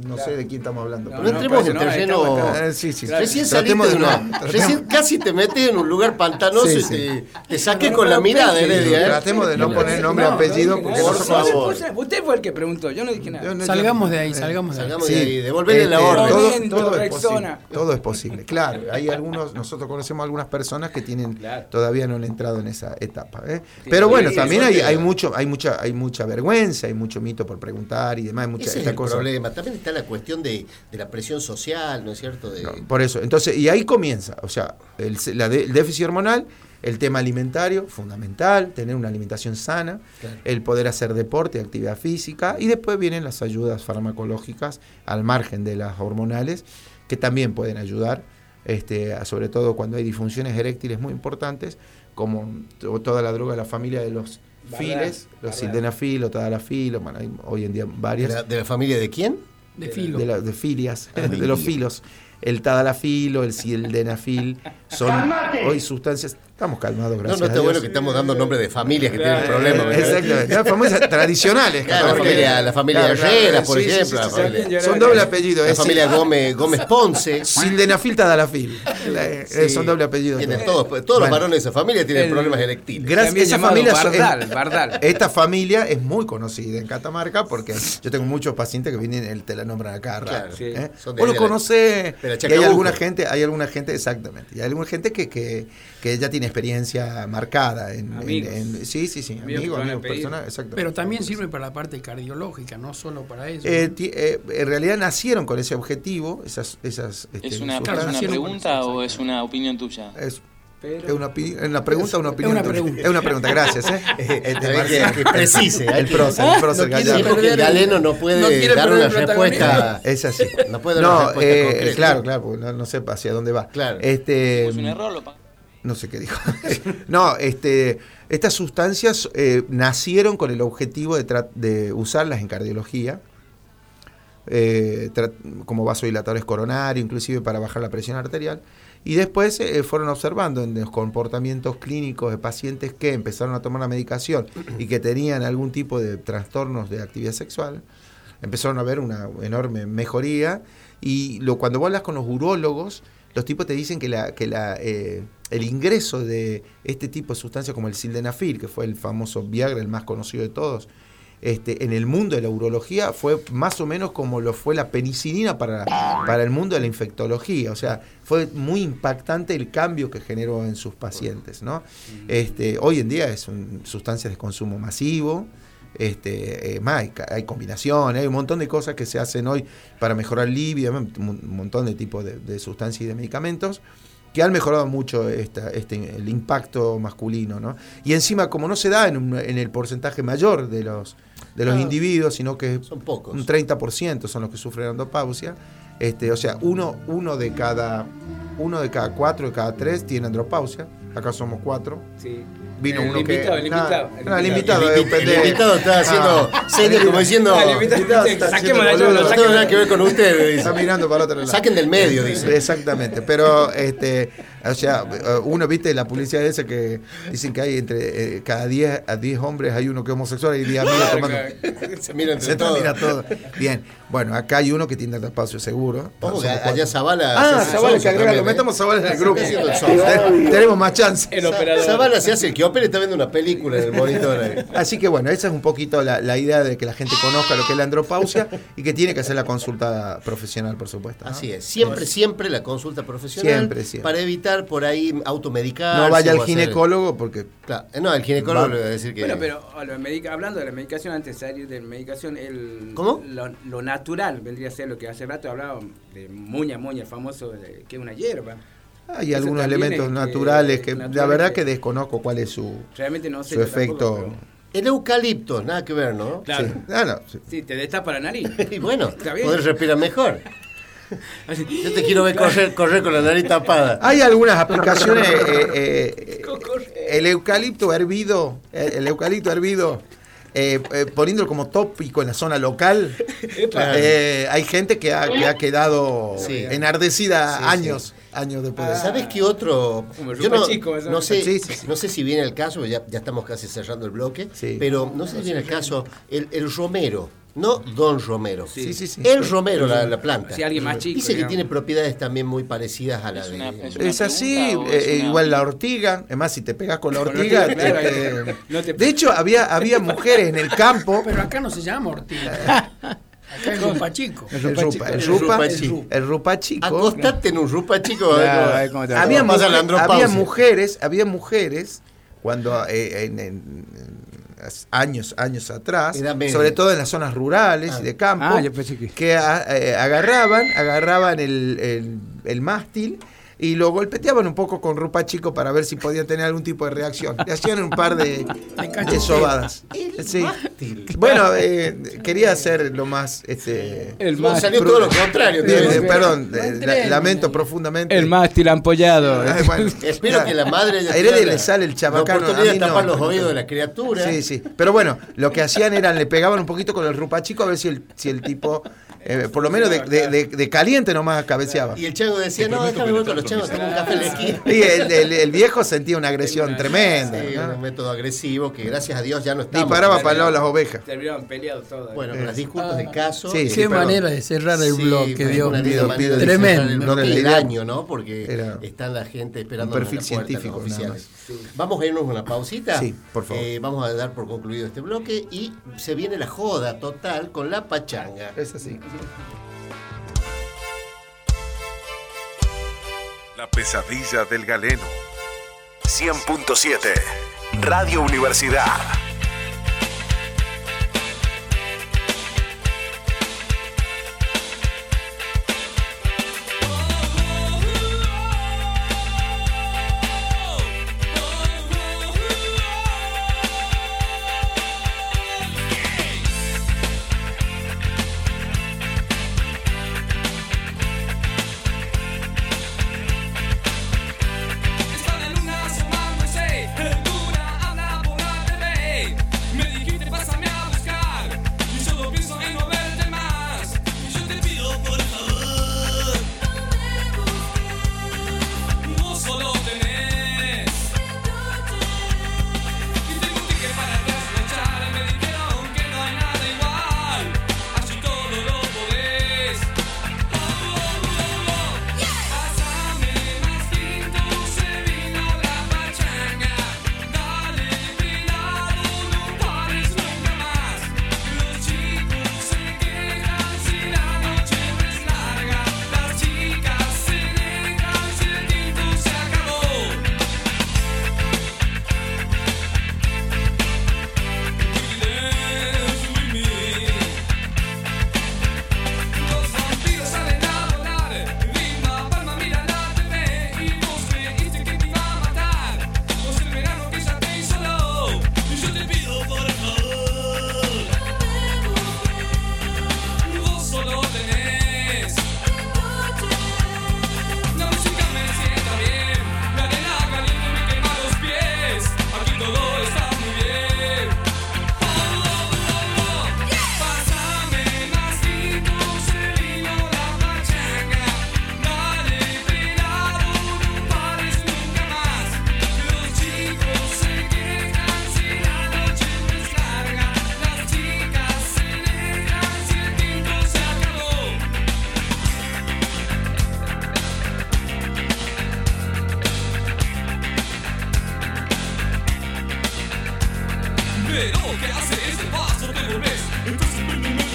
no Claro. sé de quién estamos hablando. No, pero- No entremos en no, terreno. Eh, sí, sí, Claro. Recién saliste de de una- no- recién casi te metes en un lugar pantanoso Sí, y te, te no, con la mirada. Heredia. ¿eh? Tratemos de no poner nombre No, apellido no porque por favor. Usted- fue el que preguntó, yo no dije nada. Salgamos de ahí, eh, salgamos de ahí. Salgamos Sí. de ahí, devolverle la Este, orden. Todo, es posible, todo es posible. Claro, hay algunos, nosotros conocemos algunas personas que tienen Claro. todavía no han entrado en esa etapa. ¿eh? Pero bueno, también hay, mucho, hay mucha, hay mucha vergüenza, hay mucho mito por preguntar y demás, hay mucha Ese es esta el cosa. problema. También está la cuestión de, de la presión social, ¿no es cierto? De, No, por eso, entonces, y ahí comienza, o sea, el, la de- el déficit hormonal, el tema alimentario, fundamental, tener una alimentación sana, Claro. el poder hacer deporte, actividad física, y después vienen las ayudas farmacológicas al margen de las hormonales, que también pueden ayudar, este, a- sobre todo cuando hay disfunciones eréctiles muy importantes, como to- toda la droga de la familia de los files, los sildenafil o tadalafil, o, bueno, hay hoy en día de, varias la, de la familia de quién? De filo. de, la- de filias, de los filos. El tadalafilo, el sildenafil, son hoy sustancias. Estamos calmados, No, gracias. no está a bueno que estamos dando nombres de familias que Claro. tienen problemas. ¿verdad? Exactamente, las famosas tradicionales. Claro, la familia- la familia Herrera, por ejemplo, familia- Son doble apellido. La es familia Gómez, Gómez Ponce. Sildenafil, tadalafil. Son doble apellido. Tienen todos. todos, todos los Bueno. varones de esa familia tienen El- problemas eréctiles. Gracias, esa familia son- Bardal, es- Bardal. Esta familia es muy conocida en Catamarca porque yo tengo muchos pacientes que vienen y te la nombran acá. Claro, sí. ¿eh? Son de Vos lo conocés. hay alguna gente, hay alguna gente, exactamente. Y hay alguna gente que, que, que ya tiene experiencia marcada en, en- Amigos. en- sí, sí, sí, Amigos amigos, personas, exacto. Pero también sirve para la parte cardiológica, no solo para eso. Eh, ¿no? eh, en realidad nacieron con ese objetivo, esas, esas este, ¿Es una, Claro, es una pregunta o es una opinión tuya? Es, Pero- es una, es una pregunta o una opinión. una tuya? pregunta. Es una pregunta, gracias. ¿eh? Este, bien Marcelo. que- precise, El que- prócer, el No Sí, Gallardo. porque el galeno no puede No dar una el respuesta. Es así. No puede dar una No, respuesta eh, concreta. claro, claro, porque no, no sé hacia dónde va. Claro. Este, ¿Es un error? Lo no sé qué dijo. no, este, estas sustancias eh, nacieron con el objetivo de, usarlas en cardiología, eh, como vasodilatadores coronarios, inclusive para bajar la presión arterial. Y después eh, fueron observando en los comportamientos clínicos de pacientes que empezaron a tomar la medicación y que tenían algún tipo de trastornos de actividad sexual, empezaron a ver una enorme mejoría. Y lo, cuando vos hablas con los urólogos, los tipos te dicen que, la, el ingreso de este tipo de sustancias como el sildenafil, que fue el famoso Viagra, el más conocido de todos, este, en el mundo de la urología fue más o menos como lo fue la penicilina para, para el mundo de la infectología. O sea, fue muy impactante el cambio que generó en sus pacientes. ¿no? Este, hoy en día es un, sustancias de consumo masivo. Este, eh, hay, combinaciones, hay un montón de cosas que se hacen hoy para mejorar libido, un montón de tipos de sustancias y de medicamentos que han mejorado mucho esta, este, el impacto masculino, ¿no? Y encima, como no se da en, un- en el porcentaje mayor de los, de los Ah, individuos, sino que Son pocos. un 30% son los que sufren andropausia, este, o sea, uno, uno, de cada, uno de cada cuatro, de cada tres tiene andropausia, acá somos cuatro. Sí. Vino El uno invitado, que... el invitado, no, el invitado el, es un invi- el invitado está haciendo señas como diciendo. El invitado, está saquemos la haciendo llave, boludo. tengo nada que ver con ustedes. Está dice. mirando para el otro lado. Saquen del medio, dice. Exactamente, pero este, o sea, eh, uno viste la publicidad esa que dicen que hay entre eh, cada 10 a 10 hombres hay uno que es homosexual y 10 amigos tomando. Se mira entre Se todos. termina todo. Bien, bueno, acá hay uno que tiene espacio seguro. Ojo, allá cuatro. Zavala. Ah, Zavala, que agrega, lo ¿eh? metamos Zavala en el grupo. el Tenemos más chance. El operador. Zavala se hace el que opera y está viendo una película en el monitor. ahí. Así que bueno, esa es un poquito la, la idea de que la gente conozca lo que es la andropausia y que tiene que hacer la consulta profesional, por supuesto. ¿no? Así es. Siempre, siempre la consulta profesional. Siempre, siempre. Para evitar por ahí automedicar. No vaya al ginecólogo porque Claro. Eh, No, el ginecólogo Va- le va a decir que. Bueno, pero medica- hablando de la medicación, antes de salir de la medicación, el, ¿Cómo? Lo, lo natural vendría a ser lo que hace rato hablábamos de muña, muña, el famoso, de- que es una hierba. hay Eso algunos elementos es que- naturales que la verdad que- desconozco cuál es su, Realmente no sé. su tampoco, efecto. pero- El eucalipto, nada que ver, ¿no? Claro. Sí. Ah, no, sí. Sí, te destapa la nariz. Y bueno, poder respirar mejor. Yo te quiero ver correr, correr con la nariz tapada. Hay algunas aplicaciones. eh, eh, eh, el eucalipto hervido, el eucalipto hervido, eh, eh, poniéndolo como tópico en la zona local. Eh, hay gente que ha, que ha quedado Sí. enardecida Sí, sí. años. años después. Ah. ¿Sabes qué otro? Yo no, Chico, no sé, Sí, sí, sí. no sé si viene el caso, ya, ya estamos casi cerrando el bloque, Sí. pero no sé si viene el caso, el, el Romero, no Don Romero. Sí, sí, sí. El Romero, la, la planta. Sí, alguien más chico, Dice que tiene propiedades también muy parecidas a la Es de. es Es así, eh, es eh, una- igual la ortiga. Es más, si te pegas con la Con la ortiga. claro, este, no te- De hecho, había, había mujeres en el campo. Pero acá no se llama Ortiga. Acá es Rupa Chico. El rupa rupa, chico. el rupa, el chico. rupa, el rupa chico. Acostate en un rupa, chico. a ver Claro, cómo- a ver cómo te había, mujer- había mujeres, había mujeres cuando eh, en, en- en- años, años atrás, sobre todo en las zonas rurales y de campo, Ah, pensé que- a- eh, agarraban, agarraban el, el- el mástil y lo golpeteaban un poco con rupa chico para ver si podían tener algún tipo de reacción. Le hacían un par de, de sobadas. El Sí. Bueno, eh, quería hacer lo más este, El mástil, salió todo lo contrario. eh, perdón, eh, la- lamento profundamente. el mástil ampollado. Ay, bueno, Espero que la madre haya A Heredia tenido le sale el chabacano. La oportunidad a mí de tapar no. los oídos de la criatura. Sí, sí. Pero bueno, lo que hacían era le pegaban un poquito con el rupachico a ver si el, si el tipo, eh, por lo menos de, de- de- de caliente nomás cabeceaba. Y el chango decía, no, déjame voy con los changos, tengo un café en la esquina. Y el, el- el viejo sentía una agresión tremenda. Sí, ¿no? un método agresivo que gracias a Dios ya no estamos. Disparaba para el lado de las ovejas. Terminaban peleados todos. Bueno, las disculpas del caso. Sí, eh, Qué perdón. manera de cerrar el Sí, pido- pido de Tremendo. el del año, ¿no? Porque era está la gente esperando un perfil científico, oficiales. Vamos a irnos a una pausita. Sí, por favor. Eh, vamos a dar por concluido este bloque y se viene la joda total con la pachanga. Es así. La pesadilla del galeno. 100.7 Radio Universidad. Pero ¿qué hace ese paso? Te volvés Entonces prende un medio, no sabes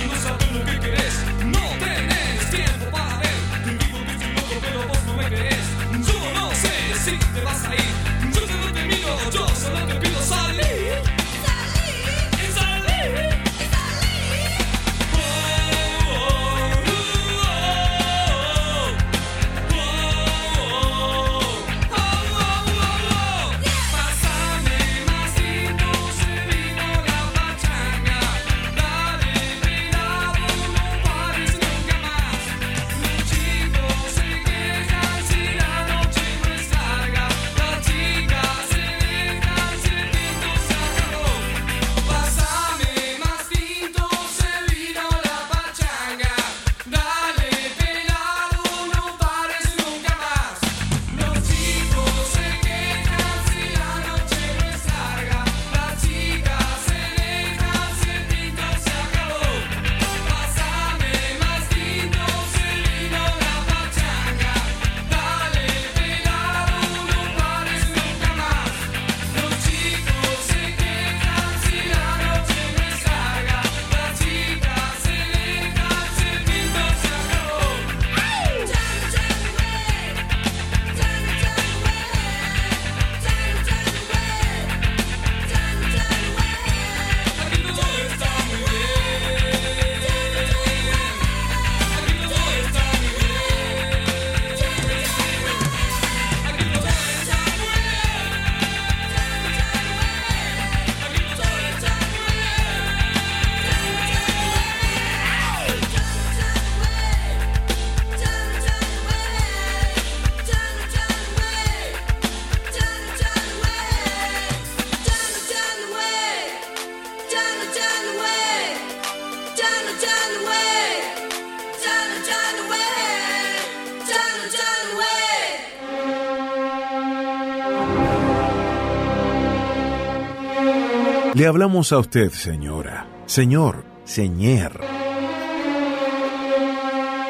Le hablamos a usted, señora, señor, señor.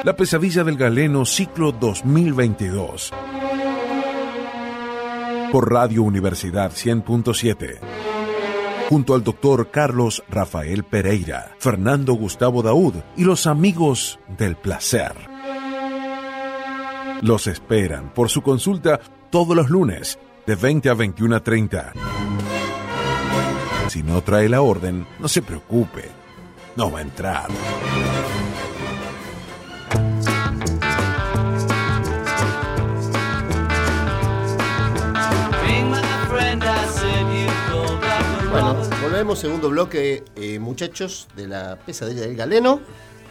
La pesadilla del galeno ciclo 2022. Por Radio Universidad 100.7. Junto al doctor Carlos Rafael Pereira, Fernando Gustavo Daud y los amigos del placer. Los esperan por su consulta todos los lunes de 20 a 21 a 30. Si no trae la orden, no se preocupe, no va a entrar. Bueno, volvemos, segundo bloque, eh, muchachos, de la pesadilla del galeno,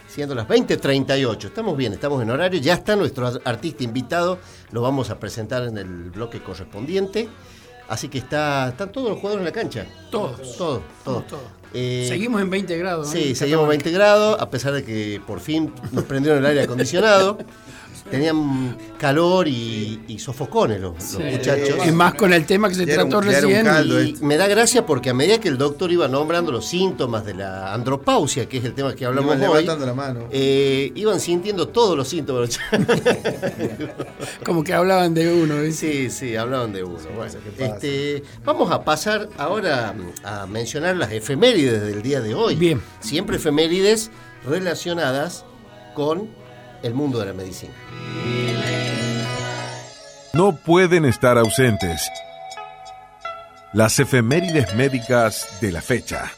siendo las 20.38. Estamos bien, estamos en horario, ya está nuestro ar- artista invitado, lo vamos a presentar en el bloque correspondiente. Así que está, están todos los jugadores en la cancha. Todos. Todos, todos. Todos. Eh, Seguimos en 20 grados. ¿eh? Sí, seguimos 20 grados, a pesar de que por fin nos prendieron el aire acondicionado. Tenían calor y, y sofocones los, los Sí. muchachos. Y más con el tema que se Ya trató un recién. caldo, Y me da gracia porque a medida que el doctor iba nombrando los síntomas de la andropausia, que es el tema que hablamos Iban hoy, levantando la mano. eh, iban sintiendo todos los síntomas. Como que hablaban de uno. ¿ves? sí, sí, hablaban de uno. Bueno, este, vamos a pasar ahora a mencionar las efemérides del día de hoy. Bien. Siempre efemérides relacionadas con el mundo de la medicina. No pueden estar ausentes. Las efemérides médicas de la fecha.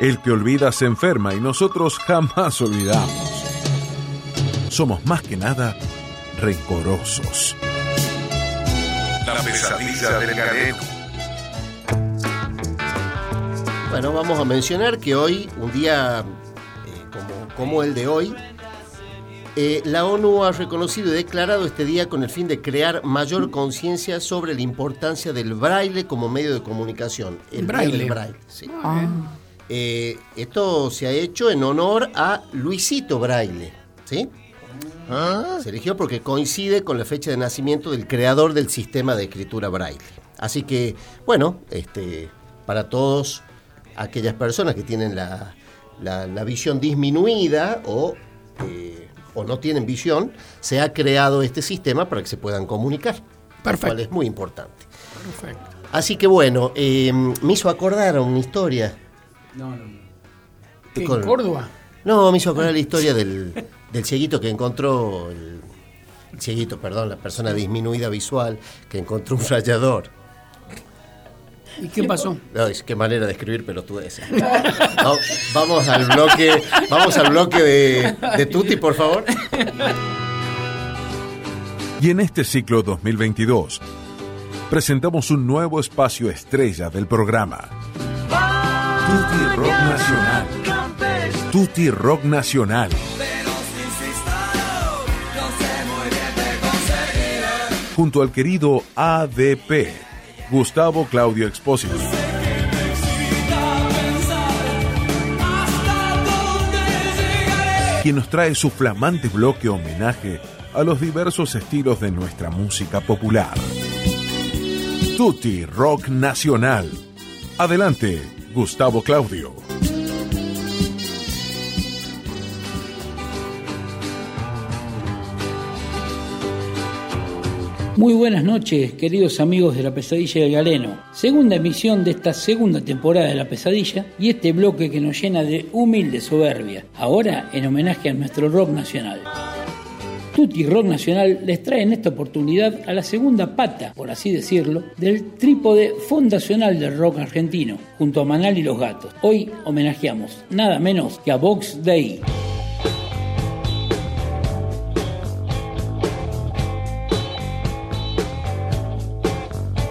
El que olvida se enferma y nosotros jamás olvidamos. Somos más que nada rencorosos. La pesadilla del galeno. Bueno, vamos a mencionar que hoy, un día como, el de hoy, eh, la ONU ha reconocido y declarado este día con el fin de crear mayor conciencia sobre la importancia del braille como medio de comunicación. El Braille. braille, sí. Eh, esto se ha hecho en honor a Luisito Braille, ¿sí? Se eligió porque coincide con la fecha de nacimiento del creador del sistema de escritura braille. Así que, bueno, este, para todos aquellas personas que tienen la, la- la visión disminuida o, eh, o no tienen visión, se ha creado este sistema para que se puedan comunicar. Lo Perfecto. cual es muy importante. Perfecto. Así que bueno, eh, me hizo acordar a una historia. No, no, no. ¿Qué, Con- ¿En Córdoba? No, me hizo acordar la historia del, del cieguito que encontró, el, el cieguito, perdón, la persona disminuida visual que encontró un rayador. ¿Y qué pasó? No, es qué manera de escribir pelotudeces. No, vamos al bloque, vamos al bloque de, de Tuti, por favor. Y en este ciclo 2022 presentamos un nuevo espacio estrella del programa. Tutti Rock Nacional. Tutti Rock Nacional. Junto al querido ADP, Gustavo Claudio Expósito. quien nos trae su flamante bloque homenaje a los diversos estilos de nuestra música popular. Tutti Rock Nacional. Adelante, Gustavo Claudio. Muy buenas noches, queridos amigos de La Pesadilla del Galeno. Segunda emisión de esta segunda temporada de La Pesadilla y este bloque que nos llena de humilde soberbia. Ahora en homenaje a nuestro rock nacional. Tutti Rock Nacional les trae en esta oportunidad a la segunda pata, por así decirlo, del trípode fundacional del rock argentino, junto a Manal y los Gatos. Hoy homenajeamos nada menos que a Vox Day.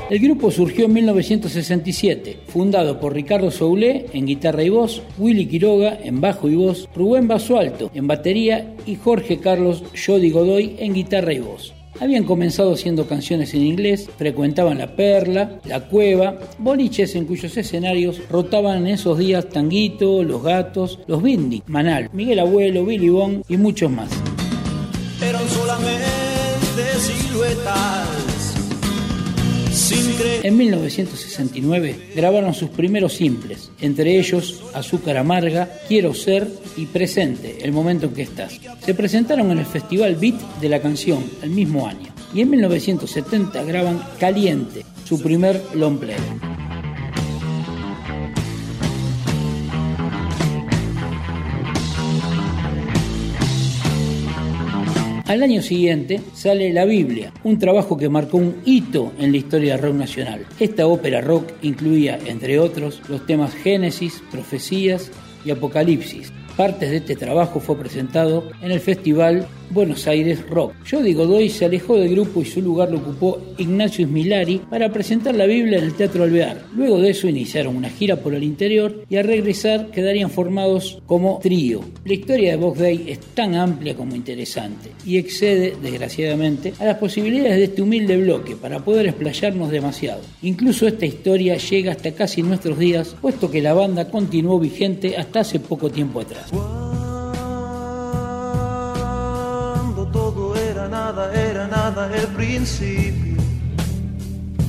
El grupo surgió en 1967, fundado por Ricardo Soulé en guitarra y voz, Willy Quiroga en bajo y voz, Rubén Basualto en batería y Jorge Carlos Jody Godoy en guitarra y voz. Habían comenzado haciendo canciones en inglés, frecuentaban La Perla, La Cueva, boliches en cuyos escenarios rotaban en esos días Tanguito, Los Gatos, Los Bindi, Manal, Miguel Abuelo, Billy Bong y muchos más. eran solamente siluetas. En 1969 grabaron sus primeros simples, entre ellos Azúcar Amarga, Quiero Ser y Presente, el momento en que estás. Se presentaron en el Festival Beat de la canción el mismo año. Y en 1970 graban Caliente, su primer long play. Al año siguiente sale La Biblia, un trabajo que marcó un hito en la historia del rock nacional. Esta ópera rock incluía, entre otros, los temas Génesis, Profecías y Apocalipsis. Partes de este trabajo fue presentado en el festival Buenos Aires Rock. Jody Godoy se alejó del grupo y su lugar lo ocupó Ignacio Smilari para presentar la Biblia en el Teatro Alvear. Luego de eso iniciaron una gira por el interior y al regresar quedarían formados como trío. La historia de Box Day es tan amplia como interesante y excede, desgraciadamente, a las posibilidades de este humilde bloque para poder explayarnos demasiado. Incluso esta historia llega hasta casi nuestros días, puesto que la banda continuó vigente hasta hace poco tiempo atrás.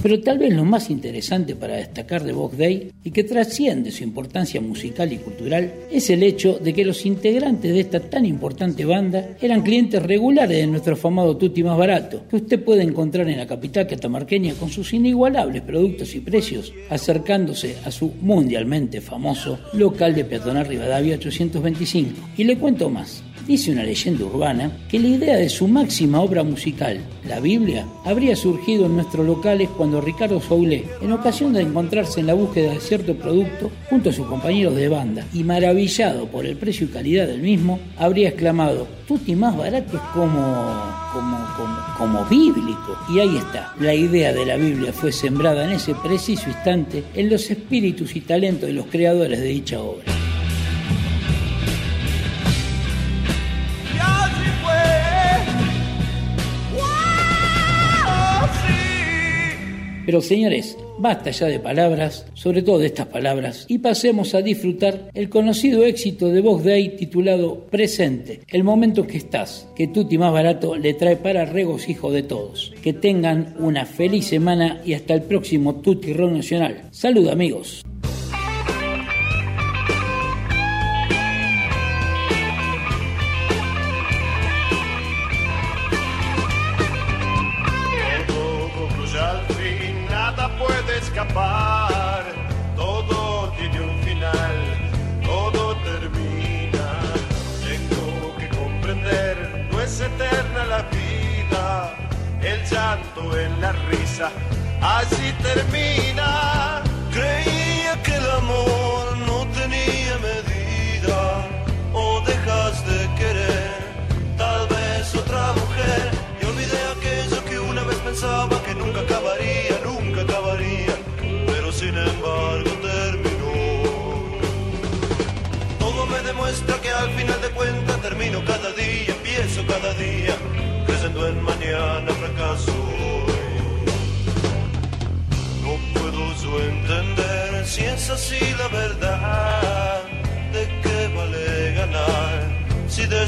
Pero tal vez lo más interesante para destacar de Vox Day y que trasciende su importancia musical y cultural es el hecho de que los integrantes de esta tan importante banda eran clientes regulares de nuestro afamado Tutti más barato, que usted puede encontrar en la capital catamarqueña con sus inigualables productos y precios, acercándose a su mundialmente famoso local de peatonal Rivadavia 825. Y le cuento más. Dice una leyenda urbana que la idea de su máxima obra musical, la Biblia, habría surgido en nuestros locales cuando Ricardo Soule, en ocasión de encontrarse en la búsqueda de cierto producto junto a sus compañeros de banda y maravillado por el precio y calidad del mismo, habría exclamado, Tutti más barato es como, como, como, como bíblico. Y ahí está, la idea de la Biblia fue sembrada en ese preciso instante en los espíritus y talentos de los creadores de dicha obra. Pero señores, basta ya de palabras, sobre todo de estas palabras, y pasemos a disfrutar el conocido éxito de Vox Day titulado Presente, el momento que estás, que Tutti más barato le trae para regocijo de todos. Que tengan una feliz semana y hasta el próximo Tutti Rock Nacional. Salud amigos.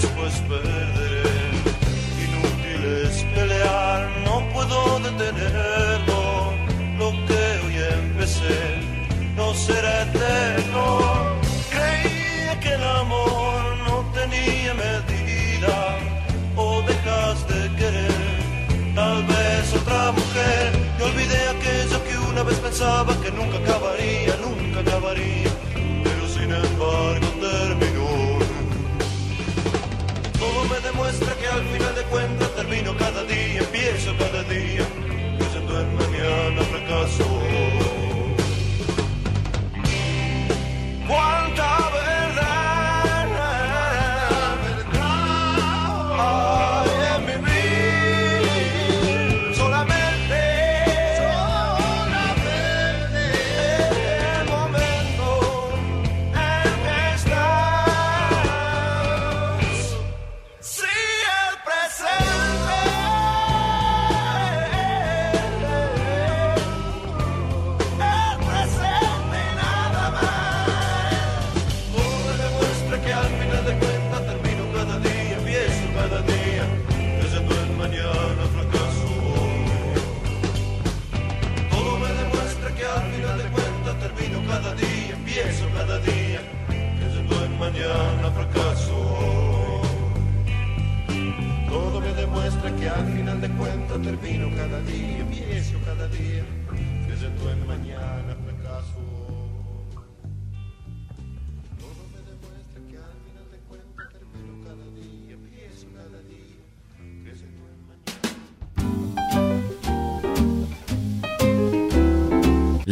Después perderé. Inútil es pelear, no puedo detenerlo, lo que hoy empecé no será eterno. Creía que el amor no tenía medida, o dejas de querer, tal vez otra mujer. Y olvidé aquello que una vez pensaba que nunca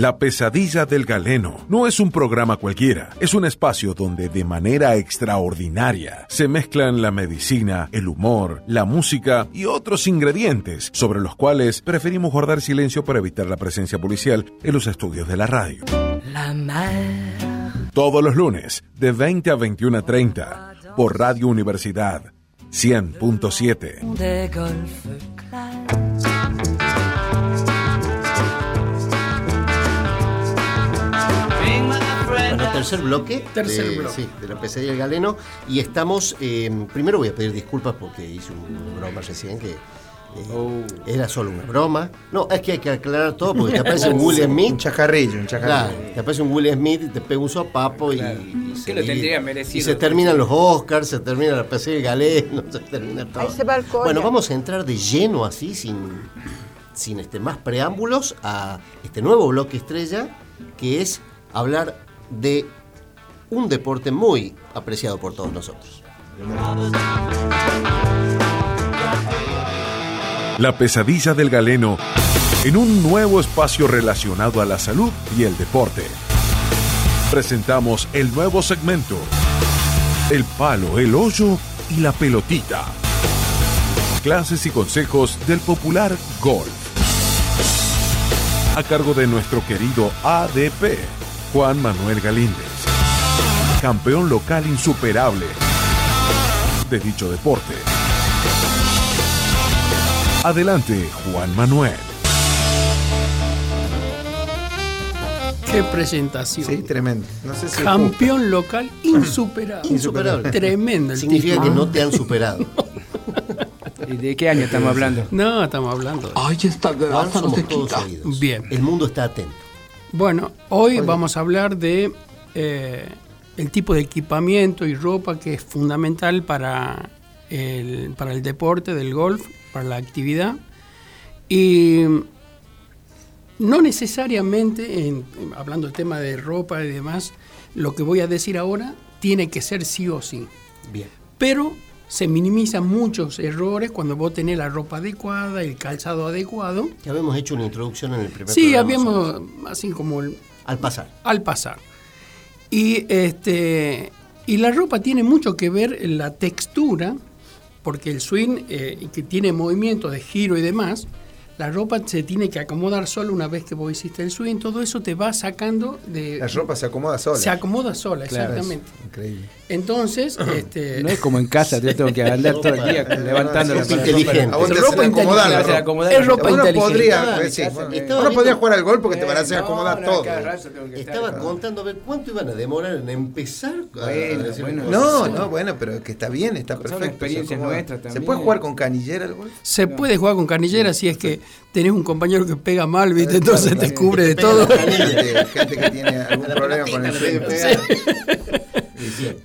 La pesadilla del galeno no es un programa cualquiera, es un espacio donde de manera extraordinaria se mezclan la medicina, el humor, la música y otros ingredientes sobre los cuales preferimos guardar silencio para evitar la presencia policial en los estudios de la radio. La Todos los lunes, de 20 a 21.30, por Radio Universidad 100.7. tercer bloque. Tercer de, bloque. sí, de la pesadilla del galeno. Y estamos. eh, primero voy a pedir disculpas porque hice una broma recién que. eh, Era solo una broma. No, es que hay que aclarar todo porque te aparece un Will Smith. Un chacarrillo, un Claro, chacarrillo. te aparece un Will Smith y te pega un sopapo y, y se, Que lo y- tendría merecido. y se terminan los Oscars, se termina la pesadilla del galeno, se termina todo. Ahí se va el coño. Bueno, vamos a entrar de lleno así, sin, sin este, más preámbulos, a este nuevo bloque estrella, que es hablar de un deporte muy apreciado por todos nosotros. La pesadilla del galeno en un nuevo espacio relacionado a la salud y el deporte. Presentamos el nuevo segmento, el palo, el hoyo y la pelotita. Clases y consejos del popular golf. A cargo de nuestro querido ADP, Juan Manuel Galíndez. Campeón local insuperable de dicho deporte. Adelante, Juan Manuel. Qué presentación. Sí, tremendo. No sé si Campeón local insuperable. Insuperable. Tremendo el Significa tipo. que no te han superado. ¿Y de qué año estamos hablando? No, estamos hablando. Ay, esta grasa no se quita. Bien. El mundo está atento. Bueno, hoy vamos a hablar de eh, el tipo de equipamiento y ropa que es fundamental para el, para el deporte del golf, para la actividad. Y no necesariamente, en- en- hablando del tema de ropa y demás, lo que voy a decir ahora tiene que ser sí o sí. Bien. Pero se minimizan muchos errores cuando vos tenés la ropa adecuada, el calzado adecuado. Ya habíamos hecho una introducción en el primer Sí, habíamos, sobre- así como el, Al pasar. al pasar. Y, este, y la ropa tiene mucho que ver en la textura, porque el swing, eh, que tiene movimiento de giro y demás, la ropa se tiene que acomodar solo una vez que vos hiciste el swing, todo eso te va sacando de... La ropa se acomoda sola. Se acomoda sola, Claro, exactamente. Increíble. Entonces, este, No es como en casa, yo tengo que andar todo el día levantando la inteligente. Es ropa inteligente. la ropa. acomodar Es ropa Uno inteligente. podría, Estaba- sí, bueno, estaba uno podría viendo- jugar al gol porque te van a hacer No, acomodar no, todo. estar- Estaba contando a ver cuánto iban a demorar en empezar a- a Bueno, decir bueno. cosas. No, no, bueno, pero que está bien, está perfecto. acomoda. nuestras ¿Se puede jugar con canillera el gol? se puede jugar con canillera si es que tenés un compañero que pega mal, ¿viste? Entonces te claro. cubre de todo. Gente, que tiene algún problema con el.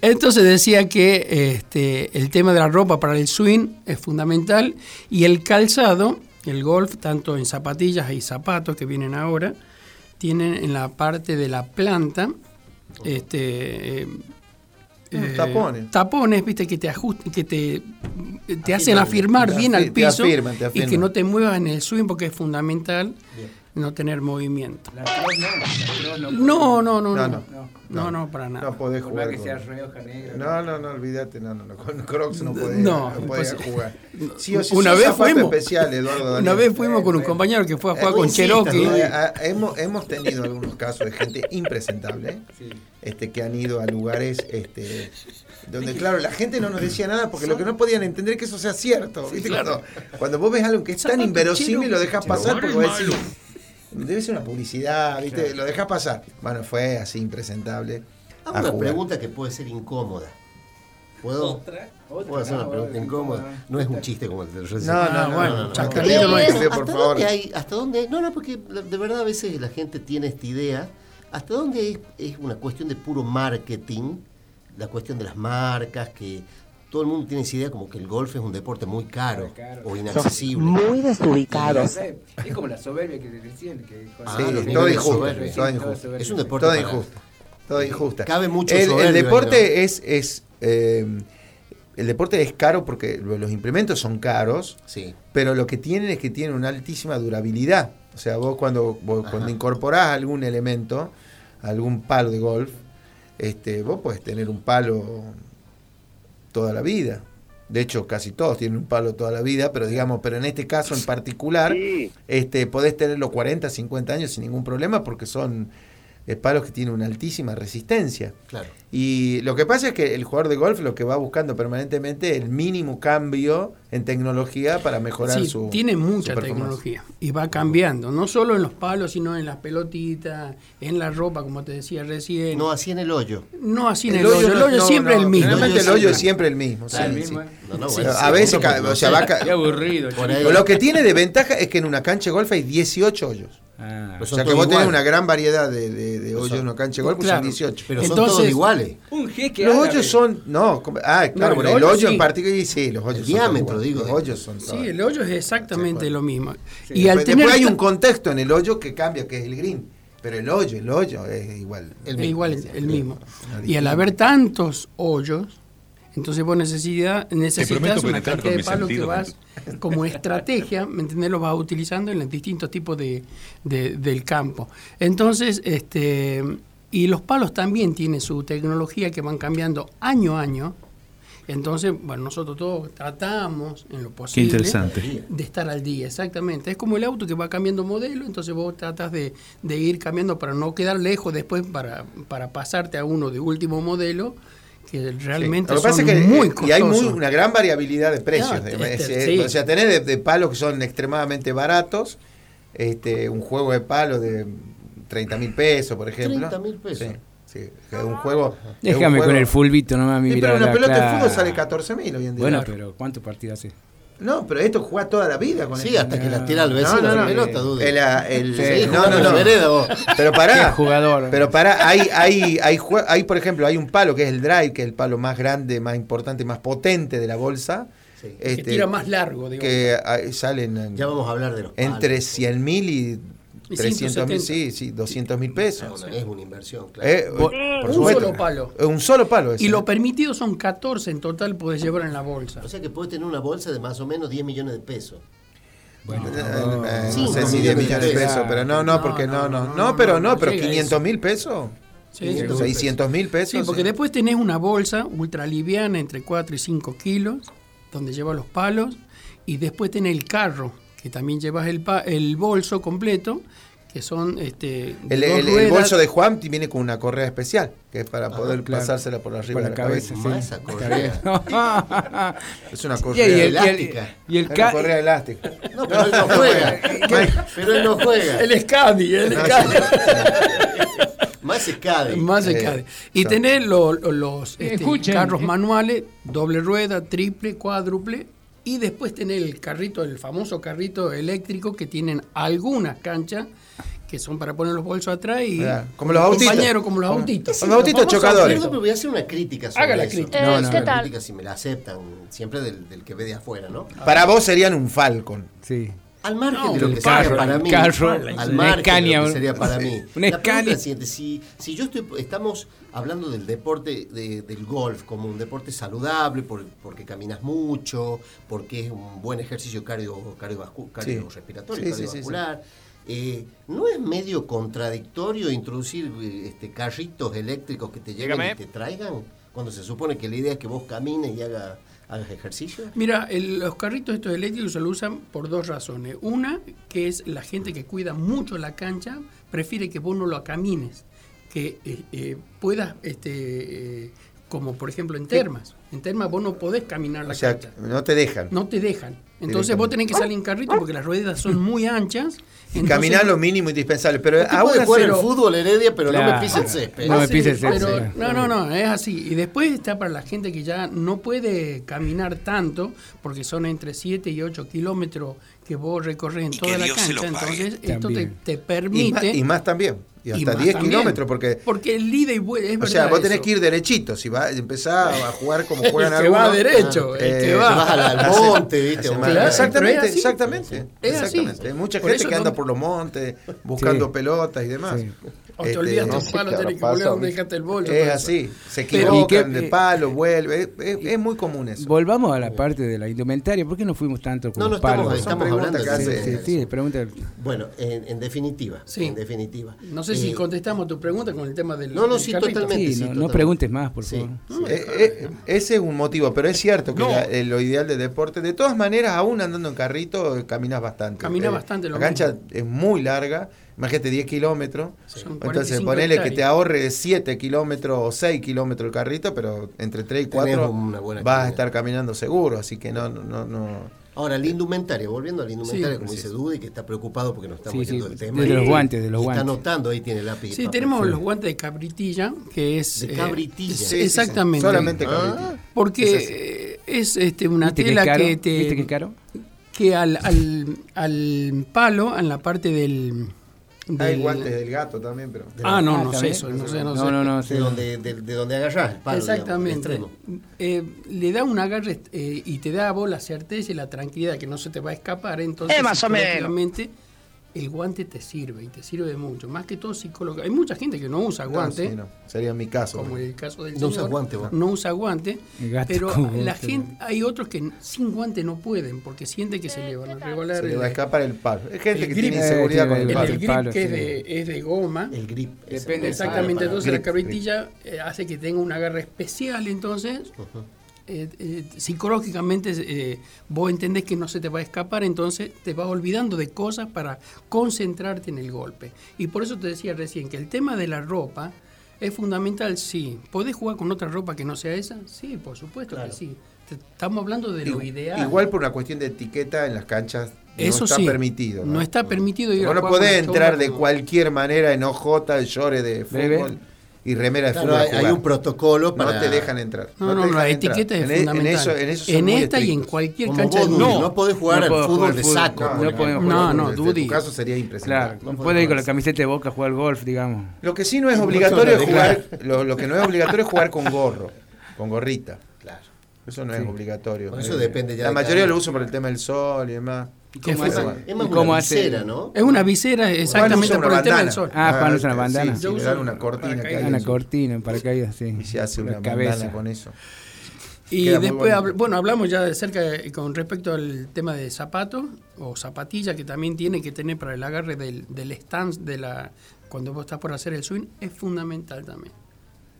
Entonces decía que este, el tema de la ropa para el swing es fundamental y el calzado, el golf, tanto en zapatillas y zapatos que vienen ahora, tienen en la parte de la planta este, eh, tapones. tapones, viste, que te ajustan, que te, te hacen afirmar bien al piso afirman, y que no te muevas en el swing porque es fundamental no tener movimiento. La cross no, no. No, no, no, No, no, no. no, no, para nada. No podés jugar. que sea con- roja negra. No, no, no, olvídate, no, no, no. Con Crocs no podés, No, no, podés pues, jugar. Sí o sí, una vez fuimos. especial, Eduardo. Una vez fuimos con un compañero que fue a jugar Eh, con insistas, Cherokee. ¿no? Eh, ah, hemos, hemos tenido algunos casos de gente impresentable ¿eh? Sí. este, que han ido a lugares este, donde, claro, la gente no nos decía nada porque lo que no podían entender es que eso sea cierto. ¿viste? cuando, cuando vos ves algo que es tan inverosímil, lo dejas pasar porque vos decís, debe ser una publicidad, ¿viste? lo dejas pasar. Bueno, fue así impresentable. Hago una jugar. pregunta que puede ser incómoda. ¿Puedo? ¿Puedo hacer una pregunta incómoda? No es un chiste como el de recién. No, no, Ah, no, bueno, por ¿Hasta favor. dónde hay? ¿Hasta dónde? No, no, porque de verdad a veces la gente tiene esta idea. ¿Hasta dónde es, es una cuestión de puro marketing? La cuestión de las marcas, que todo el mundo tiene esa idea como que el golf es un deporte muy caro, Caro. o inaccesible. Muy desubicados. Es como la soberbia que decían. Que Ah, Sí, los todo injusto, soberbia. todo Sí, injusto. soberbia. Es un deporte Todo injusto. Todo injusta. Cabe mucho el, el deporte es, es eh, el deporte es caro porque los implementos son caros, Sí. pero lo que tienen es que tienen una altísima durabilidad. O sea, vos cuando, vos cuando incorporás algún elemento, algún palo de golf, este, vos podés tener un palo toda la vida. De hecho, casi todos tienen un palo toda la vida, pero digamos, pero en este caso en particular, este, podés tenerlo 40, 50 años sin ningún problema porque son eh, palos que tienen una altísima resistencia. Claro. Y lo que pasa es que el jugador de golf lo que va buscando permanentemente es el mínimo cambio en tecnología para mejorar Sí, su tiene mucha tecnología y va cambiando, no solo en los palos, sino en las pelotitas, en la ropa, como te decía recién. No así en el hoyo. No así en el, El hoyo, el hoyo no, siempre no, el mismo. Generalmente el hoyo es siempre. el mismo. Claro, sí, el mismo, sí. ¿eh? No, no, Sí, bueno, a sí, veces, o sea, va Qué aburrido. Lo que tiene de ventaja es que en una cancha de golf hay 18 hoyos. Ah. O sea que vos tenés una gran variedad de, de- de hoyos una cancha de golf, pues Claro. son 18. Pero son Entonces- todos iguales. Un jeque Los árabe. hoyos son. No, ah, claro, No, el el, hoyo hoyo sí. en particular. Sí, los hoyos El son diámetro, digo, Los hoyos son Sí, todos. el hoyo es exactamente Sí, lo mismo. Sí, y al después, tener después hay un contexto en el hoyo que cambia, que es el green. Pero el hoyo, el hoyo es igual. El es mismo. igual el, el mismo. No, Y al haber tantos hoyos, entonces vos necesita- necesitas prometo una cantidad de palos que vas como estrategia, ¿me entendés? Los vas utilizando en los distintos tipos de, de- del campo. Entonces, este y los palos también tienen su tecnología que van cambiando año a año. Entonces, bueno, nosotros todos tratamos en lo posible interesante. de estar al día, exactamente. Es como el auto que va cambiando modelo, entonces vos tratas de, de ir cambiando para no quedar lejos después para, para pasarte a uno de último modelo, que realmente Lo que pasa son es que muy eh, y hay muy- costosos. una gran variabilidad de precios. De- este, es- sí. O sea, tenés de, de palos que son extremadamente baratos, este, un juego de palos de 30 mil pesos, por ejemplo. 30.000 pesos. Sí, es un juego. un Déjame con el fulbito nomás mi Sí, pero una pelota de fútbol sale 14 mil hoy en día. Bueno, pero ¿cuántos partidos hace? No, pero esto juega toda la vida con Sí, esto. hasta que la tira al vecino No, no, la no. pelota, dude. El, ah, el- no, no, no. vereda, vos. Pero pará. Jugador. Pero pará, hay, hay, hay, hay, por ejemplo, hay un palo que es el drive, que es el palo más grande, más importante, más potente de la bolsa. Sí. que Este, tira más largo, digamos. que ah, salen en- Ya vamos a hablar de los palos. entre 100 mil y Y 300 mil, 170. sí, sí, 200 mil Ah, pesos. bueno, es una inversión, claro. Eh, por un supuesto. solo palo. Eh, Un solo palo. ese. Y lo permitido son 14 en total podés llevar en la bolsa. O sea que puede tener una bolsa de más o menos 10 millones de pesos. Bueno, Eh, eh, no Cinco sé si 10 millones de pesos. pesos, pero no, no, No, porque no, no, no, no, no, no, pero no, no, no pero llega a 500 mil pesos, Sí, sí. 600 mil pesos. Sí, porque después tenés una bolsa ultra liviana entre 4 y 5 kilos, donde llevas los palos, y después tenés el carro, que también llevas el, pa- el bolso completo, que son este, El, dos el- el ruedas. bolso de Juan viene con una correa especial, que es para poder claro. pasársela por arriba Por de la la cabeza. cabeza, Más esa correa. Es una correa, y el, y el, elástica. y el es una correa elástica. No, pero él no juega. Pero él no juega. El Scadi, el No, Scadi. Más escade. Más Eh, Scadi. Y lo- lo- los este, carros eh. manuales, doble rueda, triple, cuádruple. Y después tenés el carrito, el famoso carrito eléctrico que tienen algunas canchas que son para poner los bolsos atrás y como los autitos. compañeros, como los autitos. Como los autitos chocadores. Pero voy a hacer una crítica sobre Haga la eso. crítica. No, Eh, no, ¿qué una tal? crítica si me la aceptan, siempre del, del que ve de afuera, ¿no? Para vos serían un Falcon. Sí. Al margen No, de lo que carro, sería para mí, carro, al una margen Scania, de lo que un- sería para mí. una la pregunta es siguiente, si, si yo estoy, estamos hablando del deporte de- del golf como un deporte saludable, por- porque caminas mucho, porque es un buen ejercicio cardio, cardiovascu- cardiorrespiratorio, Sí, sí, sí, sí. cardiovascular, eh, ¿no es medio contradictorio introducir eh, este, carritos eléctricos que te lleven y te traigan? Cuando se supone que la idea es que vos camines y haga- hagas ejercicio. Mira, el- los carritos estos eléctricos se lo usan por dos razones. Una, que es la gente que cuida mucho la cancha, prefiere que vos no lo camines, que eh, eh, puedas, este, eh, como por ejemplo en termas. En termas vos no podés caminar la O sea, cancha. no te dejan. No te dejan. Entonces vos tenés que salir en carrito porque las ruedas son muy anchas. Y entonces- caminar lo mínimo indispensable. Pero Usted aún jugar el pero- fútbol Heredia, pero no me pise el césped. No me Sí, pise el césped. pero- no, no, no, es así. Y después está para la gente que ya no puede caminar tanto, porque son entre 7 y 8 kilómetros que vos recorres en toda la cancha. Entonces, esto te, te y, más, permite. y más también. Y Y hasta más 10 también. kilómetros, porque. Porque el ida y vuelta es O sea, vos tenés eso. que ir derechito. Si vas, empezás a jugar como juegan El que va algunos. derecho, el que va. Te vas al- monte, ¿viste? Claro, exactamente, es así. exactamente. Es así. exactamente. Hay mucha Por gente que anda no- por los montes buscando Sí. pelotas y demás. Sí. O te Este, olvidas no tu sé palo, qué tenés que volver donde dejaste el bolso. Es así. Se equivocan ¿Y de eh, palo, vuelve. Es, es- muy común eso. Volvamos a la parte de la indumentaria. ¿Por qué no fuimos tanto con No, no los estamos, palos? Son estamos preguntas hablando Sí, sí, pregunta. Bueno, en, en definitiva, Sí. en definitiva. No sé si Eh, contestamos tu pregunta con el tema del. No, no, del sí, totalmente. Sí, sí, no, preguntes más, por Sí. favor. Eh, eh, ese es un motivo, pero es cierto que la- eh, lo ideal del deporte, de todas maneras, aún andando en carrito, eh, caminas bastante. Caminas Eh, bastante, lo La cancha mismo. es muy larga, imagínate 10 kilómetros. Son Entonces 45 ponele que te ahorre 7 kilómetros o 6 kilómetros el carrito, pero entre 3 y Tenés 4 una buena vas a estar caminando seguro, así que no, no, no. Ahora, la indumentaria, volviendo a la indumentaria, Sí. como dice sí. Dudy, que está preocupado porque no estamos Sí, sí, yendo del tema. de los guantes, de los guantes. Está anotando, ahí tiene lápiz. Sí, papel. tenemos los guantes de cabritilla, que es. De eh, cabritilla. sí. exactamente. Solamente Ah. carrito. Porque Es eh, este, una ¿Viste que tela es caro? que te. ¿Viste que es caro? que al, al, al palo, en la parte del. Hay del- guantes del gato también, pero. Ah, no, Ah, no sé eso, no sé, no, No, sé. no, no. De sí. donde, de, de donde agarrás el palo, digamos, el Exactamente. Eh, le da un agarre eh, y te da a vos la certeza y la tranquilidad que no se te va a escapar. Entonces, más o menos. El guante te sirve y te sirve mucho. Más que todo psicólogo. Hay mucha gente que no usa guante. No, sí, no. Sería mi caso. como el caso del No señor, usa guante, no usa guante, pero la gente hay otros que sin guante no pueden porque sienten que se le van a regalar Se le el, va a escapar el palo. Hay gente el que grip. tiene inseguridad Eh, con el- el el grip palo, que es, de, es de goma. El grip. Depende Exactamente, entonces grip, la carretilla eh, hace que tenga un agarre especial, entonces eh, eh, psicológicamente eh, vos entendés que no se te va a escapar, entonces te vas olvidando de cosas para concentrarte en el golpe. Y por eso te decía recién que el tema de la ropa es fundamental, sí. ¿Podés jugar con otra ropa que no sea esa? Sí, por supuesto que sí. Te- Estamos hablando de lo ideal. Igual por una cuestión de etiqueta en las canchas Eso no está sí, permitido. No está permitido ir no podés entrar de cualquier manera en OJ, short de Bebe. Fútbol y remera de Claro, fútbol. a hay, hay jugar. un protocolo para. No te dejan entrar. No, no, dejan la entrar. etiqueta es en, fundamental. En, eso, en, eso En esta y en estrictos. cualquier Como cancha vos, Dudy, mundo. no podés jugar No al fútbol jugar de fútbol. saco. No, No podemos ejemplo. No, no, Dudy. tu caso sería impresionante. Claro, no puede ir con la camiseta de boca a jugar golf, digamos. Lo que sí no es obligatorio es jugar, lo, lo que no es obligatorio es jugar con gorro, con gorrita. Claro. Eso no es obligatorio. Por eso depende ya La de mayoría cada lo usan por el tema del sol y demás. ¿Y ¿Qué cómo fue? hace? Es más ¿Y cómo una visera, ¿no? Es una visera exactamente por el tema del sol. Ah, Juan usa una sí, bandana. Sí, Yo uso una cortina Una cortina, en paracaídas, sí. Y se hace una cabeza. bandana con eso. Y Queda después, habl- bueno, hablamos ya de cerca de- con respecto al tema de zapatos o zapatilla que también tiene que tener para el agarre del, del stance de la cuando vos estás por hacer el swing es fundamental también.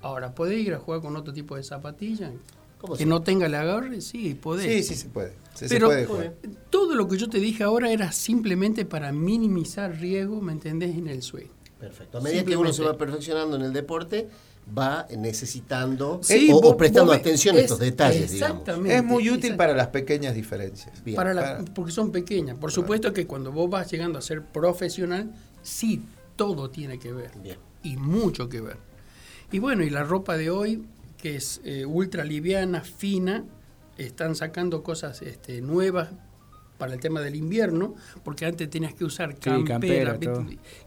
Ahora, ¿podés ir a jugar con otro tipo de zapatilla? ¿Cómo Que se- no tenga el agarre, sí, podés. Sí, sí se puede. Sí, se Pero puede jugar. todo lo que yo te dije ahora era simplemente para minimizar riesgo, ¿me entendés? En el swing. Perfecto. A medida que uno se va perfeccionando en el deporte, va necesitando Sí, o, o vos- prestando vos atención a es- estos detalles, digamos. exactamente. Es muy útil para las pequeñas diferencias. Bien. para la- para- porque son pequeñas. Por supuesto que cuando vos vas llegando a ser profesional, sí, todo tiene que ver. Bien. Y mucho que ver. Y bueno, y la ropa de hoy, que es eh, ultra liviana, fina, están sacando cosas este, nuevas para el tema del invierno, porque antes tenías que usar campera,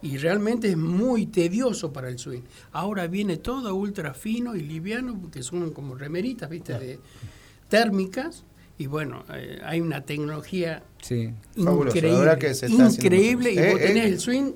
y realmente es muy tedioso para el swing. Ahora viene todo ultra fino y liviano, porque son como remeritas, ¿viste? De, térmicas, y bueno, eh, hay una tecnología Sí. Fabuloso, la increíble, verdad que se está haciendo increíble, y mucho. vos Eh, tenés eh, el swing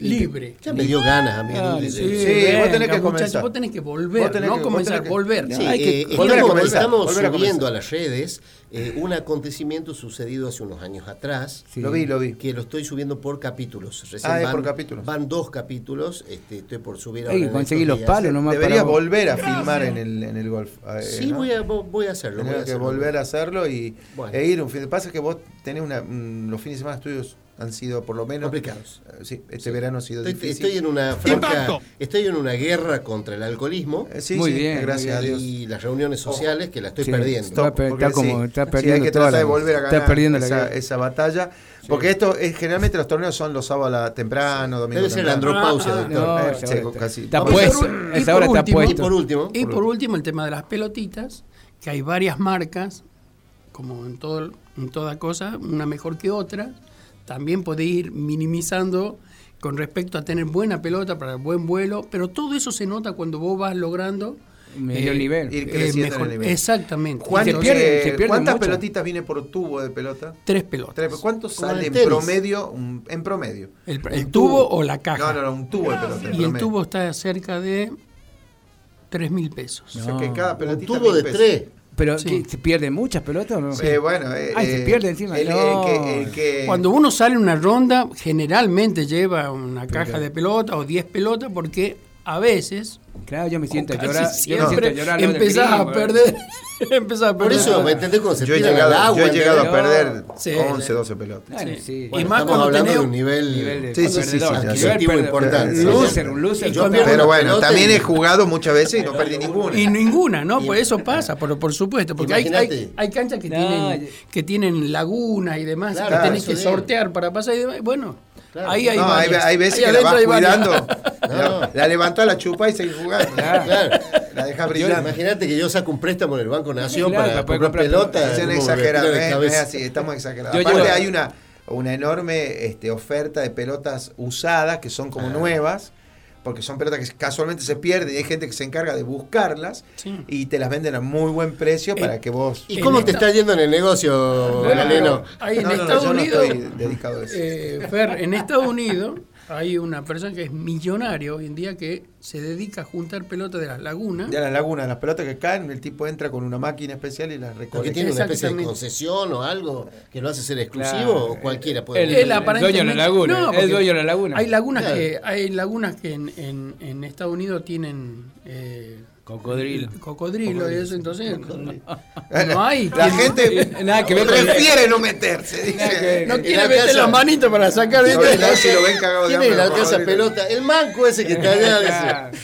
libre. Ya me dio ganas a mí. Ah, sí, vos tenés que comenzar. Vos tenés que volver, Vos tenés no que- vos comenzar, que- volver. Sí, hay que eh, volver a estamos, comenzar, estamos volver a subiendo a las redes eh, un acontecimiento sucedido hace unos años atrás. Sí. Lo vi, lo vi. Que lo estoy subiendo por capítulos. Recién Ah, es van, por capítulos. Van dos capítulos. Este, estoy por subir ahora. Conseguir estos los días. palos nomás Deberías para- volver a filmar en el, en el golf. eh, Sí, ¿no? voy, a, voy a hacerlo. voy a que hacerlo. volver a hacerlo y, Bueno. e ir un fin de pasa que vos tenés una mm, los fines de semana estudios han sido por lo menos Complicados. eh, sí, este verano ha sido Estoy, difícil. estoy en una franca, estoy en una guerra contra el alcoholismo Eh, sí, Muy sí, bien, gracias a Dios. y las reuniones sociales que la estoy Sí. perdiendo. Porque está como- está sí, perdiendo hay que tratar de volver a está ganar perdiendo esa, esa batalla. Porque esto es generalmente los torneos son los sábados a la- temprano, domingo Debe ser la andropausia, Ah, ah, doctor. No, Eh, casi. Está puesto. esa hora está Y puesto. por último, Y por último, el tema de las pelotitas, que hay varias marcas, como en, todo, en toda cosa, una mejor que otra. También podés ir minimizando con respecto a tener buena pelota para buen vuelo, pero todo eso se nota cuando vos vas logrando Medio eh, nivel. Ir eh, creciendo en mejor- el nivel. Exactamente. ¿Cuánto- Entonces, pierde- eh, se pierde ¿Cuántas mucho. pelotitas viene por tubo de pelota? tres pelotas. Tres- ¿Cuánto sale el en promedio? un- en promedio. El, Un el tubo o la caja. No, no, no, un tubo de pelota. en y el tubo está cerca de 3 mil pesos. O sea que cada Un pelotita tubo de mil pesos. tres. Pero Sí. ¿qué, ¿se pierden muchas pelotas o no? Eh, bueno, eh, Ay, se eh, pierde encima. El, el No. que, el que- Cuando uno sale en una ronda, generalmente lleva una caja de pelota o 10 pelotas porque a veces Claro, yo me siento llorar. Yo me siento a llorar. empezás a perder. empezás a Por perder. eso, ¿me entendés cuando se yo he llegado, al agua? yo he llegado a perder Sí, 11, sí. 12 pelotas. Sí. sí. Bueno, Y más estamos cuando hablando tenés de un nivel, Nivel de Sí, sí, sí, importante. Loser, un loser. Pero bueno, también y- he jugado muchas veces y no perdí ninguna. Y ninguna, ¿no? Pues eso pasa, por, por supuesto. Porque hay, Imagínate. hay, hay canchas que, No, tienen, que tienen lagunas y demás, Claro, que tenés que sortear para pasar y demás. Bueno, ahí hay no, hay, veces que la vas cuidando. No. La, levantás, la chupás y seguís jugando. Claro. La dejas Yo, brillando. imagínate que yo saco un préstamo en el Banco Nación Claro, para, comprar comprar pelota. Sean ¿cómo me exagerados, tiro de ¿eh? no es así, estamos exagerados. Yo Aparte llevo- hay una, una enorme este, oferta de pelotas usadas que son como nuevas, porque son pelotas que casualmente se pierden y hay gente que se encarga de buscarlas Sí. y te las venden a muy buen precio para que vos... ¿Y En cómo te está yendo en el negocio, Galeno? En No, no, no, Estados yo no Unidos, estoy dedicado a eso. eh, Fer, en Estados Unidos hay una persona que es millonaria hoy en día que se dedica a juntar pelotas de las lagunas. Ya las lagunas, las pelotas que caen, el tipo entra con una máquina especial y las ¿Porque recoge. tiene una especie de concesión o algo que lo hace ser exclusivo Claro. o cualquiera puede El- el dueño de la laguna, el porque dueño de la laguna. Hay lagunas Claro. que hay lagunas que en, en, en Estados Unidos tienen eh, Cocodrilo. cocodrilo y eso, entonces no hay. La gente Nada que con- prefiere no meterse. dice. No quiere la meter casa- la manito para sacar No, ¿viste? no, si lo ven cagado de ¿Quién hambre, es la pelota? El manco ese que está allá.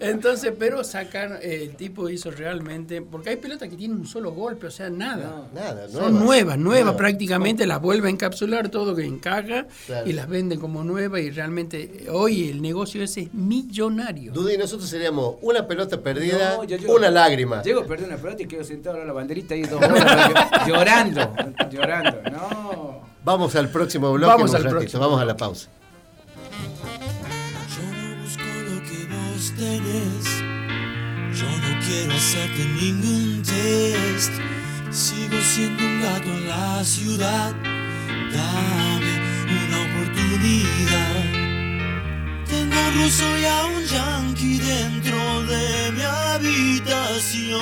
Entonces, pero sacar eh, el tipo hizo realmente, porque hay pelotas que tienen un solo golpe, o sea, nada. Nada, Son nuevas, nuevas Nuevas. prácticamente, las vuelve a encapsular todo que encaja Claro. y las venden como nuevas y realmente eh, hoy el negocio ese es millonario. Dudy, nosotros seríamos una pelota perdida, No, yo llego- una lágrima. Llego a perder una pelota y quedo sentado en la banderita ahí dos horas llo- llorando, llorando. No. Vamos al próximo bloque. Vamos al ratito, próximo. Vamos a la pausa. Yo no busco lo que vos tenés. Yo no quiero hacerte ningún test. Sigo siendo un gato en la ciudad. Dame una oportunidad. Un ruso y a un yankee dentro de mi habitación.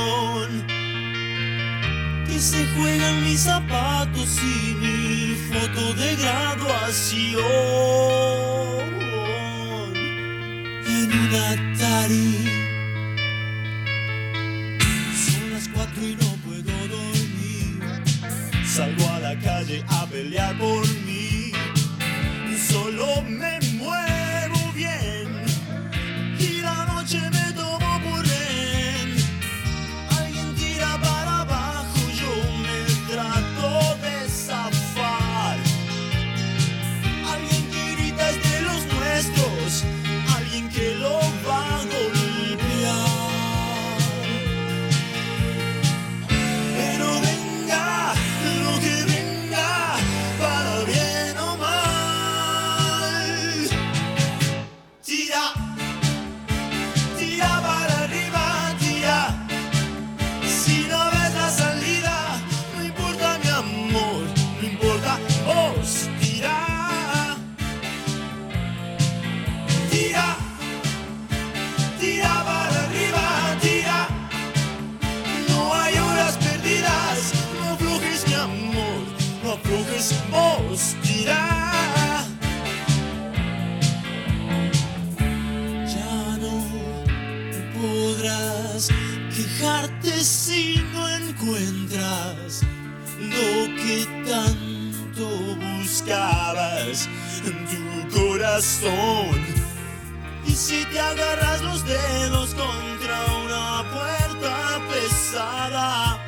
Que se juegan mis zapatos y mi foto de graduación en un Atari. Son las cuatro y no puedo dormir. Salgo a la calle a pelear por mí. Solo me si no encuentras lo que tanto buscabas en tu corazón. Y si te agarras los dedos contra una puerta pesada,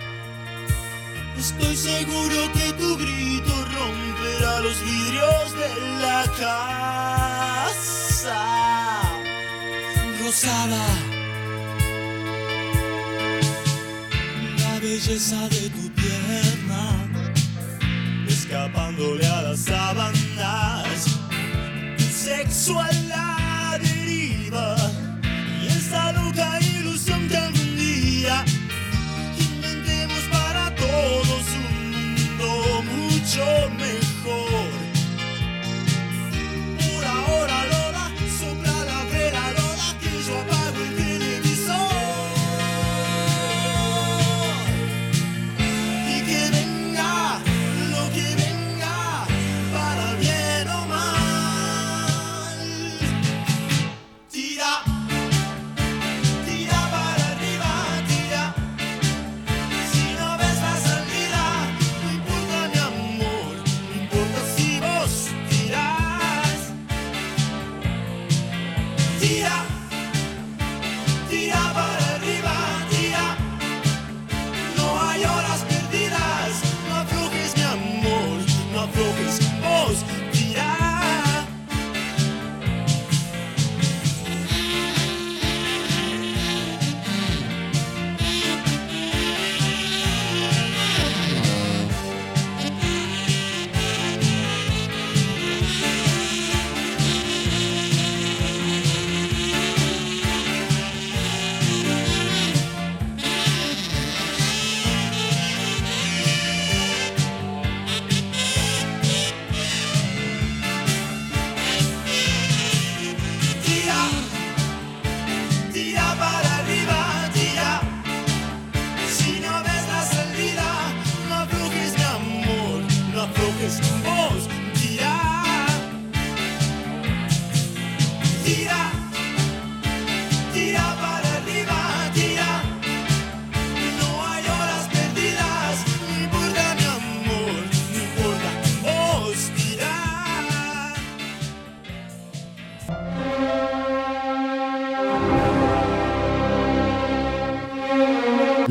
estoy seguro que tu grito romperá los vidrios de la casa. Rosada, belleza de tu pierna, escapándole a las sábanas. A la deriva y esa loca ilusión que algún día inventemos para todos un mundo mucho mejor.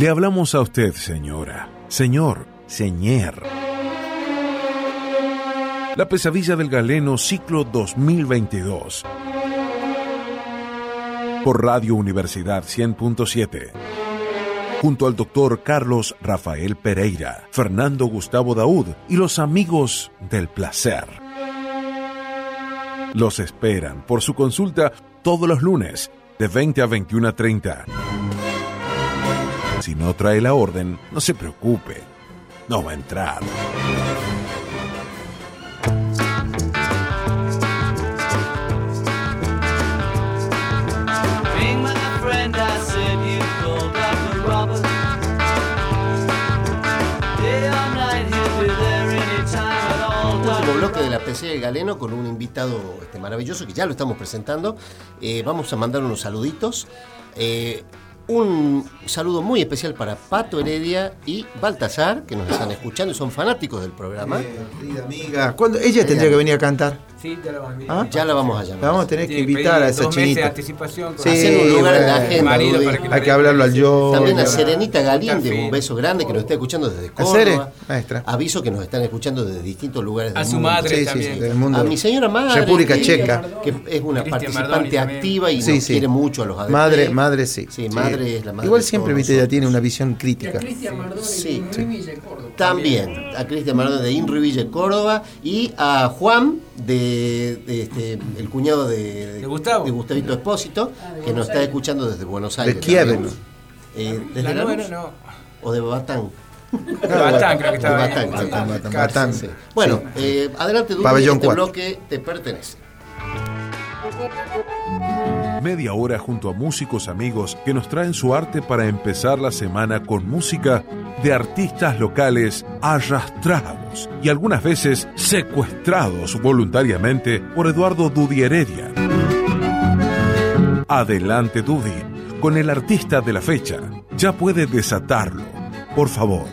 Hablamos a usted, señora, señor, señor. La pesadilla del galeno ciclo 2022. Por Radio Universidad 100.7. Junto al doctor Carlos Rafael Pereira, Fernando Gustavo Daud y los amigos del placer. Los esperan por su consulta todos los lunes de 20 a 21 a 30. Si no trae la orden, no se preocupe. No va a entrar. Bloque de la PC del Galeno con un invitado este, maravilloso que ya lo estamos presentando. Eh, vamos a mandar unos saluditos. Eh, un saludo muy especial para Pato Heredia y Baltasar, que nos están escuchando y son fanáticos del programa. Querida amiga, ¿cuándo? Ella tendría que venir a cantar. Sí, ya la vamos a invitar. ¿Ah? Ya la vamos a llamar. La vamos a tener que invitar a esa dos meses de chinita. anticipación con- Sí, Hacer un lugar en la agenda. Marido Dudy. para que Hay que hablarlo al yo. También a ya. Serenita Galíndez, un beso grande que nos está escuchando desde ¿A Sere? Córdoba. Maestra. Aviso que nos están escuchando desde distintos lugares del A su mundo. madre Sí, sí, también. sí, del mundo. A mi señora madre, República que, Checa. que es una Cristian participante Mardoni activa y Sí, nos sí. quiere mucho a los ADP. Madre, madre sí. Sí, madre es la madre Igual siempre, viste, nosotros. tiene una visión a crítica. Cristian Mardoni de Villa Córdoba. También a Cristian Mardone de Inri Villa Córdoba y a Juan de, de este, el cuñado de, De Gustavo. de Gustavito Espósito que nos está escuchando desde Buenos Aires. Kiev. también. Eh, ¿Desde La Lanús? no. o de Batán? De Batán creo que estaba De. Batán, Batán, sí. Batán, Batán. Sí. Bueno, Sí. eh, adelante, Pabellón este cuatro. bloque te pertenece. Media hora junto a músicos amigos que nos traen su arte para empezar la semana con música de artistas locales arrastrados y algunas veces secuestrados voluntariamente por Eduardo Dudi Heredia. Adelante Dudi, con el artista de la fecha. Ya puede desatarlo, por favor.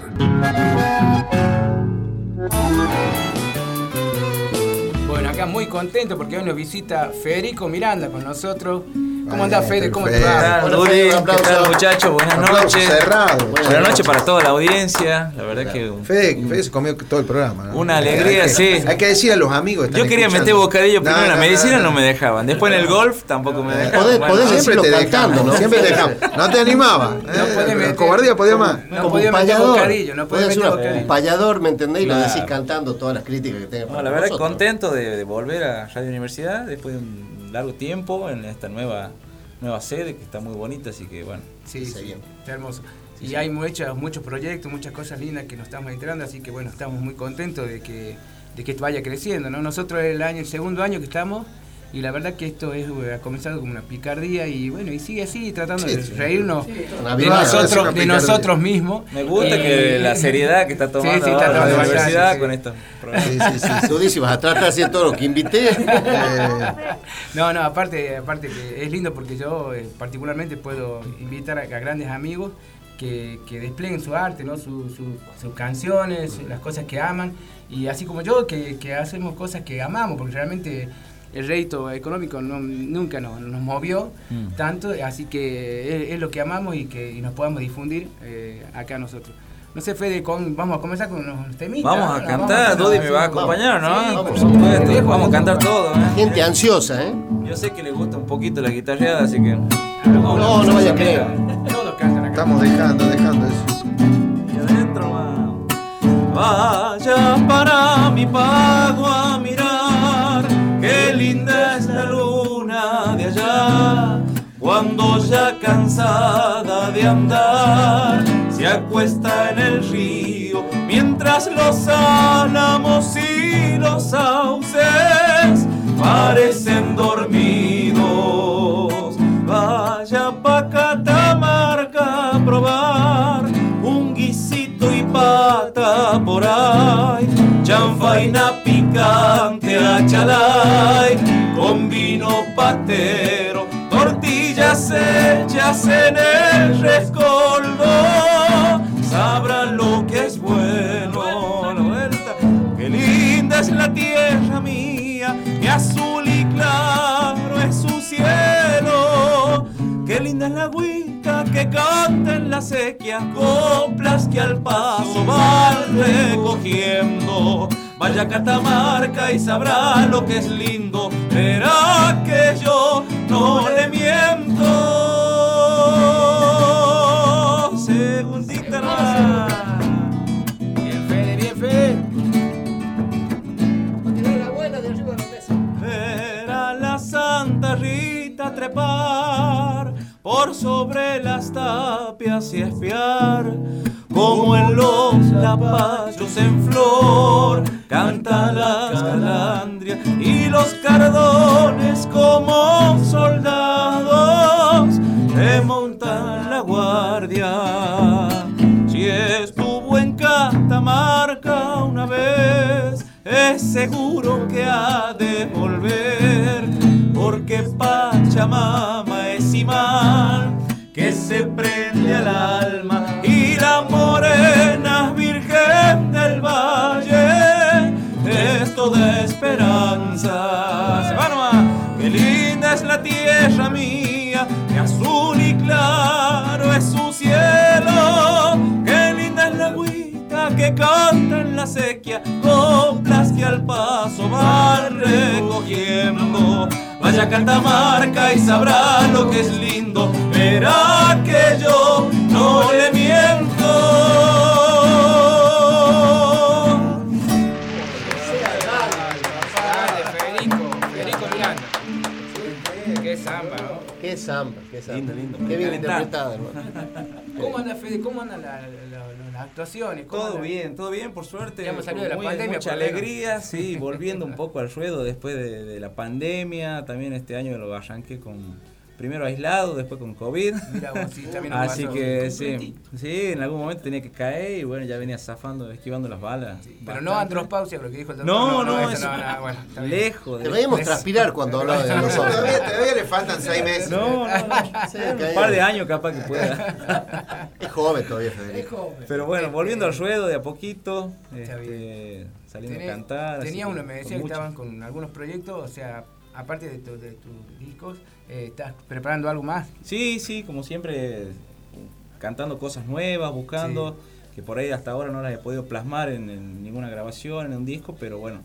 Muy contento porque hoy nos visita Federico Miranda con nosotros. ¿Cómo andás, Fede? ¿Cómo te va? ¿Qué tal, muchachos? Buenas noches. cerrado. Buenas noches para toda la audiencia. La verdad que un- Fede, Fede se comió todo el programa. ¿no? Una alegría, Hay que- sí. Hay que decir a los amigos. yo quería escuchando. meter bocadillo No, primero en la no, medicina, no, no me dejaban. Después en el golf tampoco me dejaban. Podés- Bueno, podés Siempre te cantando, dejamos, ¿no? siempre te dejamos. No te animaba. Cobardía podía más. No como podía un meter payador. bocadillo, no podía meter ser un bocadillo. payador, ¿me entendés? Y lo decís cantando todas las críticas que tengas la verdad contento de, de volver a Radio Universidad después de un largo tiempo en esta nueva nueva sede que está muy bonita, así que bueno. Sí, Sí, bien. está hermoso. Y hay muchos, muchos proyectos, muchas cosas lindas que nos estamos enterando, así que bueno, estamos muy contentos de que, de que esto vaya creciendo, ¿no? Nosotros es el año, el segundo año que estamos, y la verdad que esto es, eh, ha comenzado como una picardía y bueno, y sigue así, tratando Sí, de sí. reírnos de nosotros, de picardía. nosotros mismos. Me gusta que la seriedad que está tomando Sí, sí, ahora está la universidad con esto. Sí, sí, sí. Tú dices, vas a tratar de hacer todo lo que invité. No, no, aparte, aparte que es lindo porque yo eh, particularmente puedo invitar a, a grandes amigos que, que desplieguen su arte, ¿no? Su- su- sus canciones, las cosas que aman, y así como yo, que, que hacemos cosas que amamos, porque realmente el rédito económico no- nunca nos, nos movió Mm. tanto, así que es, es lo que amamos y que y nos podamos difundir eh, acá nosotros. No sé, Fede, con- vamos a comenzar con unos temitas. Vamos ¿no? a cantar, Dodi me va a vamos. acompañar, ¿no? Sí, por supuesto, supuesto. vamos a cantar todo, ¿eh? Gente ansiosa, ¿eh? Yo sé que le gusta un poquito la guitarreada, así que. No, no vaya a creer. Todos cantan acá. estamos dejando, dejando eso. Y adentro va. Vaya para mi pago a mirar, qué linda es la luna de allá. Cuando ya cansada de andar, se acuesta en el río, mientras los álamos y los sauces parecen dormidos. Vaya pa' Catamarca a probar un guisito y pata por ahí, chanfaina picante a chalay, con vino patero, tortillas hechas en el rescoldo, sabrán lo que es bueno. La qué linda es la tierra mía, mi azul y claro es su cielo. Qué linda es la agüita que canta en la sequía, coplas que al paso van recogiendo. Vaya a Catamarca y sabrá lo que es lindo, verá que yo no le miento. Segundita más. Bien, Fede, bien, Fede. Ver a la Santa Rita trepar por sobre las tapias y espiar como en los lapachos en flor cantan las calandrias y los cardones como soldados remontan la guardia. Si estuvo en Catamarca una vez, es seguro que ha de volver, porque Pachamama es imán que se prende al alma esperanza. Se va nomás. Qué linda es la tierra mía, de azul y claro es su cielo. Qué linda es la agüita que canta en la sequía, coplas que al paso van recogiendo. Vaya a Catamarca y sabrá lo que es lindo, verá que yo no le samba. Lindo, lindo. Qué bien Calentá. interpretada, hermano. ¿Cómo anda Fede? ¿Cómo andan la- la- la- las actuaciones? ¿Cómo Todo anda? bien, todo bien, por suerte. Ya hemos salido de la muy- pandemia, Mucha alegría, sí, volviendo un poco al ruedo después de, de la pandemia. También este año lo arranqué con. Primero aislado, después con COVID. Mirá vos, sí, también Así que sí, sí, en algún momento tenía que caer y bueno, ya venía zafando, esquivando las balas. Pero bastante. no andropausia, lo que dijo el doctor. No, no, eso eso- no, no, bueno, está bien. Lejos Te de veíamos Es- transpirar cuando hablaba de nosotros. Todavía, todavía le faltan seis meses. No, no, no. Sí, Un par de años capaz que pueda. Es joven todavía, Federico. Pero bueno, volviendo al ruedo de a poquito, este, saliendo Tenés- a cantar. Tenía uno, me decía que mucho- estaban con algunos proyectos, o sea, aparte de, tu- de tus discos, eh, ¿estás preparando algo más? Sí, sí, como siempre, cantando cosas nuevas, buscando, que por ahí hasta ahora no las he podido plasmar en, en ninguna grabación, en un disco, pero bueno,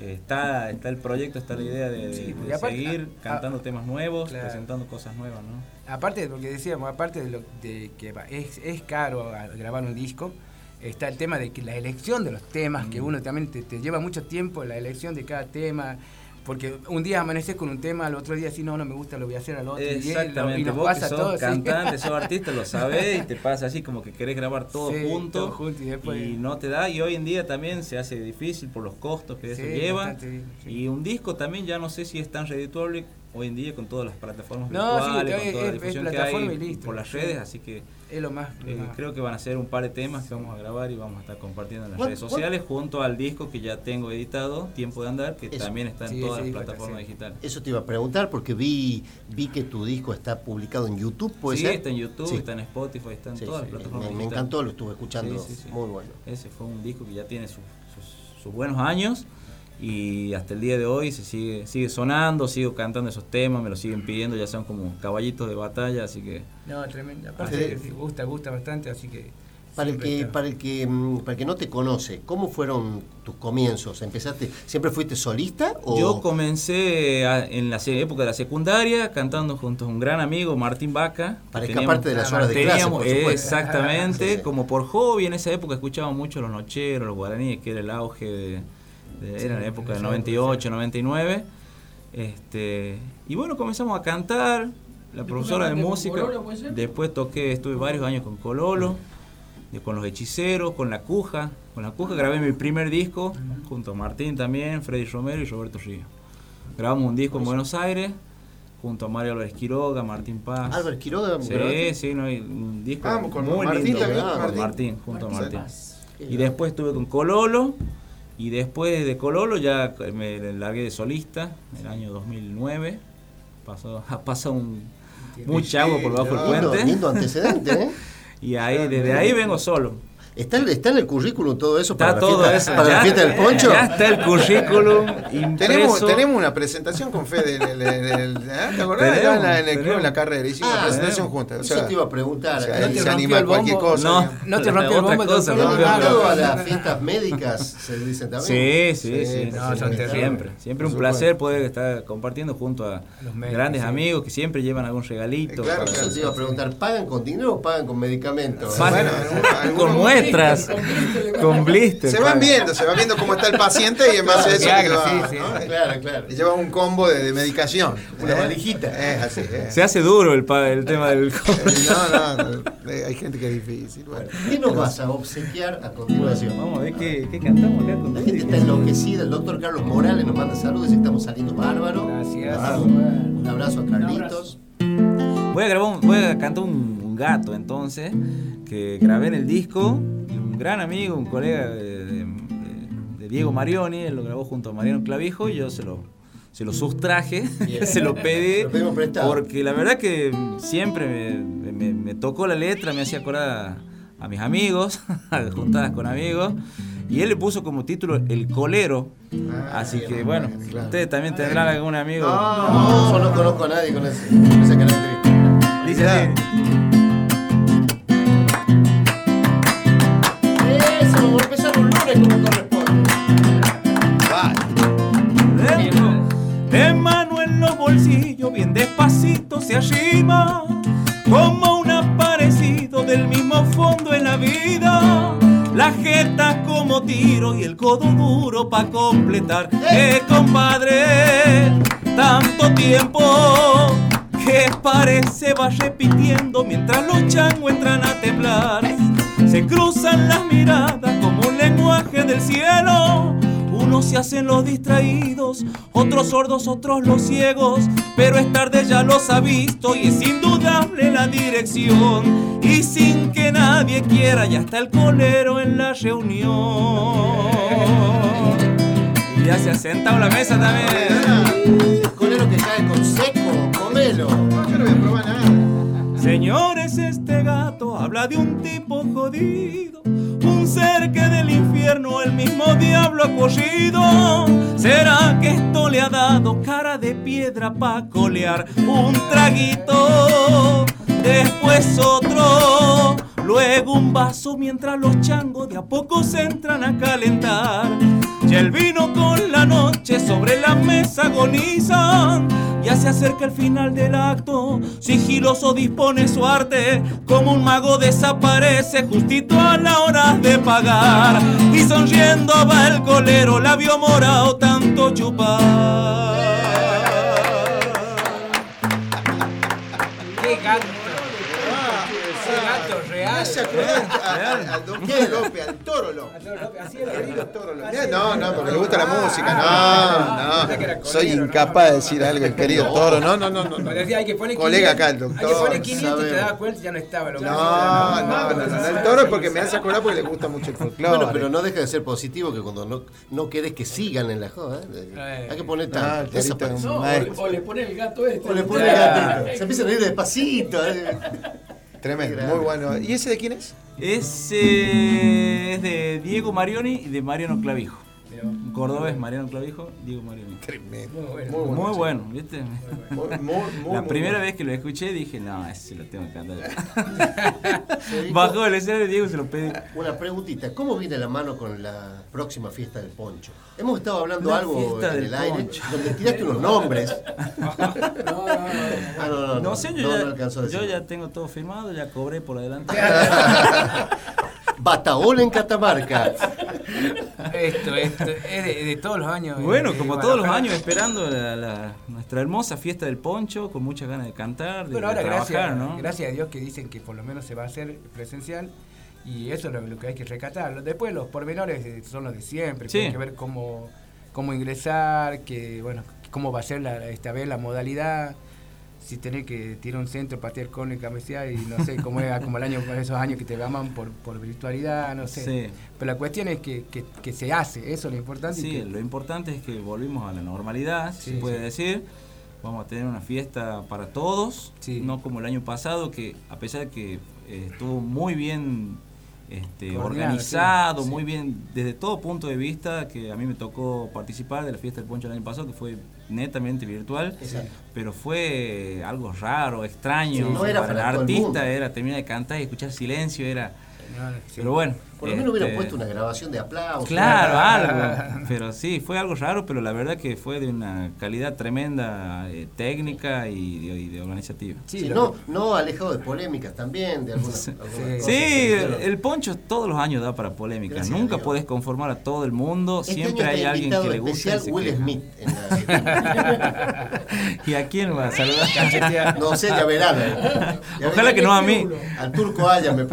eh, está, está el proyecto, está la idea de, de- Sí, de y aparte- seguir ah, cantando temas nuevos, claro. presentando cosas nuevas, ¿no? Aparte de lo que decíamos, aparte de, lo, de que es, es caro grabar un disco, está el tema de que la elección de los temas, que uno también te, te lleva mucho tiempo la elección de cada tema, porque un día amaneces con un tema, al otro día si no, no me gusta, lo voy a hacer al otro. y lo- Exactamente, y vos pasa que sos todo, sí. cantante, sos artista, lo sabés y te pasa así como que querés grabar todo Sí, junto, todo junto y después- no te da y hoy en día también se hace difícil por los costos que eso Sí, lleva bastante bien, sí. y un disco también ya no sé si es tan redituable hoy en día con todas las plataformas No, sí, virtuales, es- con toda la es difusión que hay y listo. por las Sí. redes, así que Es lo más. eh, más- creo que van a ser un par de temas que vamos a grabar y vamos a estar compartiendo en las ¿Cuál- redes cuál- sociales junto al disco que ya tengo editado, Tiempo de Andar, que Eso. también está en Sí, todas las plataformas sí. digitales. Eso te iba a preguntar porque vi, vi que tu disco está publicado en YouTube, ¿puede sí, ser? está en YouTube, Sí. está en Spotify, está en Sí, todas sí, las plataformas me, me encantó, lo estuve escuchando, Sí, sí, sí. muy bueno. Ese fue un disco que ya tiene sus, sus- sus buenos años y hasta el día de hoy se sigue sigue sonando, sigo cantando esos temas, me lo siguen pidiendo, ya son como caballitos de batalla, así que No, tremendo. Aparte que es. te gusta, gusta bastante, así que. Para el, que, está. para, el que, mm, para el que no te conoce, ¿cómo fueron tus comienzos? ¿Empezaste, siempre fuiste solista? O... yo comencé a- en la época de la secundaria cantando junto a un gran amigo, Martín Vaca. que Para escaparte de las horas de clase, teníamos- por supuesto. Exactamente, Sí, sí. como por hobby en esa época escuchábamos mucho los nocheros, los guaraníes, que era el auge de, de- era la época del 98, 99. Este, y bueno, comenzamos a cantar, la profesora de música. Cololo, puede ser? Después toqué, estuve varios años con Cololo, con los hechiceros, con la Cuja. Con la Cuja grabé mi primer disco, junto a Martín también, Freddy Romero y Roberto Río. Grabamos un disco en Buenos Aires, junto a Mario Álvarez Quiroga, Martín Paz. Álvarez Quiroga, Sí, ¿grabaste? sí, no, un disco Ah, con muy Martín lindo. también, Con Martín. Martín, junto a Martín. Martín. Y después estuve con Cololo, y después de Cololo ya me largué de solista, en el año 2009. Pasó, ha pasado un, mucha agua por bajo el Lindo, puente. lindo antecedente, ¿eh? Y ahí, desde ahí vengo solo. ¿Está, en- ¿Está en el currículum todo eso Está para, todo la, eso. fiesta, para la ya- fiesta del poncho? Ya está el currículum Tenemos, impreso. tenemos una presentación con Fede. en el- en el- ¿eh? ¿Te acordás? Tenemos, en, la- en el club, en la carrera. Hicimos Ah, una presentación tenemos. juntas. O Eso sea, te iba a preguntar. o sea, ¿No te se anima a cualquier cosa. No. No te rompió el Otra bombo, cosa, no, ¿Te no, a las fiestas médicas, se dice Sí, también? sí, sí. por no. Siempre, siempre un placer poder estar compartiendo junto a grandes sí. amigos que siempre llevan algún regalito. Eh, claro, para- Eso te iba a preguntar, ¿pagan con dinero o pagan con medicamentos? Bueno, con muestras, con blister. Se van viendo, se va viendo cómo está el paciente y en base a eso Claro, te va, sí, sí. ¿no? Claro, claro. Le llevas un combo de, de medicación. Una ¿eh? valijita. Es así. eh. Se hace duro el, tema del No, no, eh, hay gente que es difícil. Bueno. ¿Qué nos vas a obsequiar a continuación? Vamos a ver qué, qué cantamos acá con La gente está enloquecida. El doctor Carlos Morales nos manda saludos y estamos saliendo bárbaro. Gracias. Ah, Un abrazo a Carlitos. Voy a grabar un- voy a cantar un, un gato entonces, que grabé en el disco, un gran amigo, un colega de, de- de Diego Marioni, él lo grabó junto a Mariano Clavijo y yo se lo, se lo sustraje, se lo pedí, lo porque la verdad que siempre me, me- me tocó la letra, me hacía acordar a, a mis amigos, juntadas con amigos, y él le puso como título El Colero, así que bueno, ustedes también tendrán algún amigo. No, no conozco a nadie con, ese, con esa característica. Dice así. Se como un aparecido del mismo fondo en la vida. La jeta como tiro y el codo duro pa' completar. ¡Eh, compadre! Tanto tiempo que parece va repitiendo mientras los changos entran a temblar. Se cruzan las miradas como un lenguaje del cielo. Unos se hacen los distraídos, otros sordos, otros los ciegos. Pero es tarde ya los ha visto y es indudable la dirección. Y sin que nadie quiera, ya está el colero en la reunión. Y ya se ha sentado la mesa también. El colero que cae con seco, comelo. No, yo no voy a probar nada. Señores, este gato habla de un tipo jodido, que del infierno el mismo diablo ha corrido? ¿Será que esto le ha dado cara de piedra pa' colear un traguito? Después otro, luego un vaso mientras los changos de a poco se entran a calentar. Y el vino con la noche sobre la mesa agonizan. Ya se acerca el final del acto, sigiloso dispone su arte, como un mago desaparece justito a la hora de pagar. Y sonriendo va el colero, labio morado, tanto chupar. ¡Qué gato! ¡Qué gato real! Se acordó al, al doctor López, al toro López. Así era toro López. No, no, porque le gusta la música. No, no. Soy incapaz de decir algo, el querido toro. No, no, no. no. Cuando decía, hay que poner Colega 500, acá, el doctor. Hay que poner 500 te sabe. das cuenta ya no estaba. Lo que No, no, no, no, no, El toro es porque me hace acordar porque le gusta mucho el folclore. Bueno, pero no deja de ser positivo que cuando no, no querés que sigan en la joda, ¿eh? hay que poner Ah, persona. maestro. O le pone el gato este. O le pone el gatito. Se empiezan a ir despacito. Tremendo, muy bueno. ¿Y ese de quién es? Ese es de Diego Marioni y de Mariano Clavijo. Un cordobés, Mariano Clavijo, Diego Marioni. Tremendo. Muy Muy bueno, bueno. ¿viste? Muy, muy, muy, La muy primera bueno. vez que lo escuché dije, no, ese lo tengo que cantar. Bajó el escenario Diego se lo pedí. Una preguntita, ¿cómo viene la mano con la próxima fiesta del poncho? Hemos estado hablando La algo fiesta en del el aire, poncho. donde tiraste unos nombres. No, no, no, No sé, yo, no, ya, no alcanzó a decir. yo ya tengo todo firmado, ya cobré por adelante. Bataola en Catamarca. Esto, esto, es de, de todos los años. Bueno, eh, como de todos los años, esperando la, la- nuestra hermosa fiesta del poncho, con muchas ganas de cantar, de, Bueno, de ahora trabajar, gracias, ¿no? gracias a Dios que dicen que por lo menos se va a hacer presencial y eso es lo, lo que hay que rescatar. Después los pormenores son los de siempre, Sí. tienen que ver cómo, cómo ingresar, que bueno, cómo va a ser la, esta vez la modalidad, si tener que tirar un centro, patear y cabecear y no sé, cómo era como el año, esos años que te llaman por, por virtualidad, no sé. Sí. Pero la cuestión es que, que, que se hace, eso es lo importante. y Sí, que- lo importante es que volvimos a la normalidad, Sí, se puede sí. decir. Vamos a tener una fiesta para todos, no como el año pasado, que a pesar de que eh, estuvo muy bien este, organizado, sí, sí. muy bien desde todo punto de vista, que a mí me tocó participar de la fiesta del poncho el año pasado, que fue netamente virtual, Exacto. pero fue algo raro, extraño. Sí, no era para, para el artista era terminar de cantar y escuchar silencio, era... Pero bueno. Por lo menos hubieran este, puesto una grabación de aplausos. Claro, algo. Pero sí, fue algo raro, pero la verdad que fue de una calidad tremenda eh, técnica y de, y de organizativa. Sí, no, no alejado de polémicas también, de algunas, algunas cosas Sí, el, poncho todos los años da para polémica. Gracias a Nunca podés conformar a todo el mundo. Este Siempre hay alguien que le gusta. y Will queja. Smith en la- ¿Y a quién va a saludar? No sé, ya verán. Ojalá que no a mí. Al turco Aya me.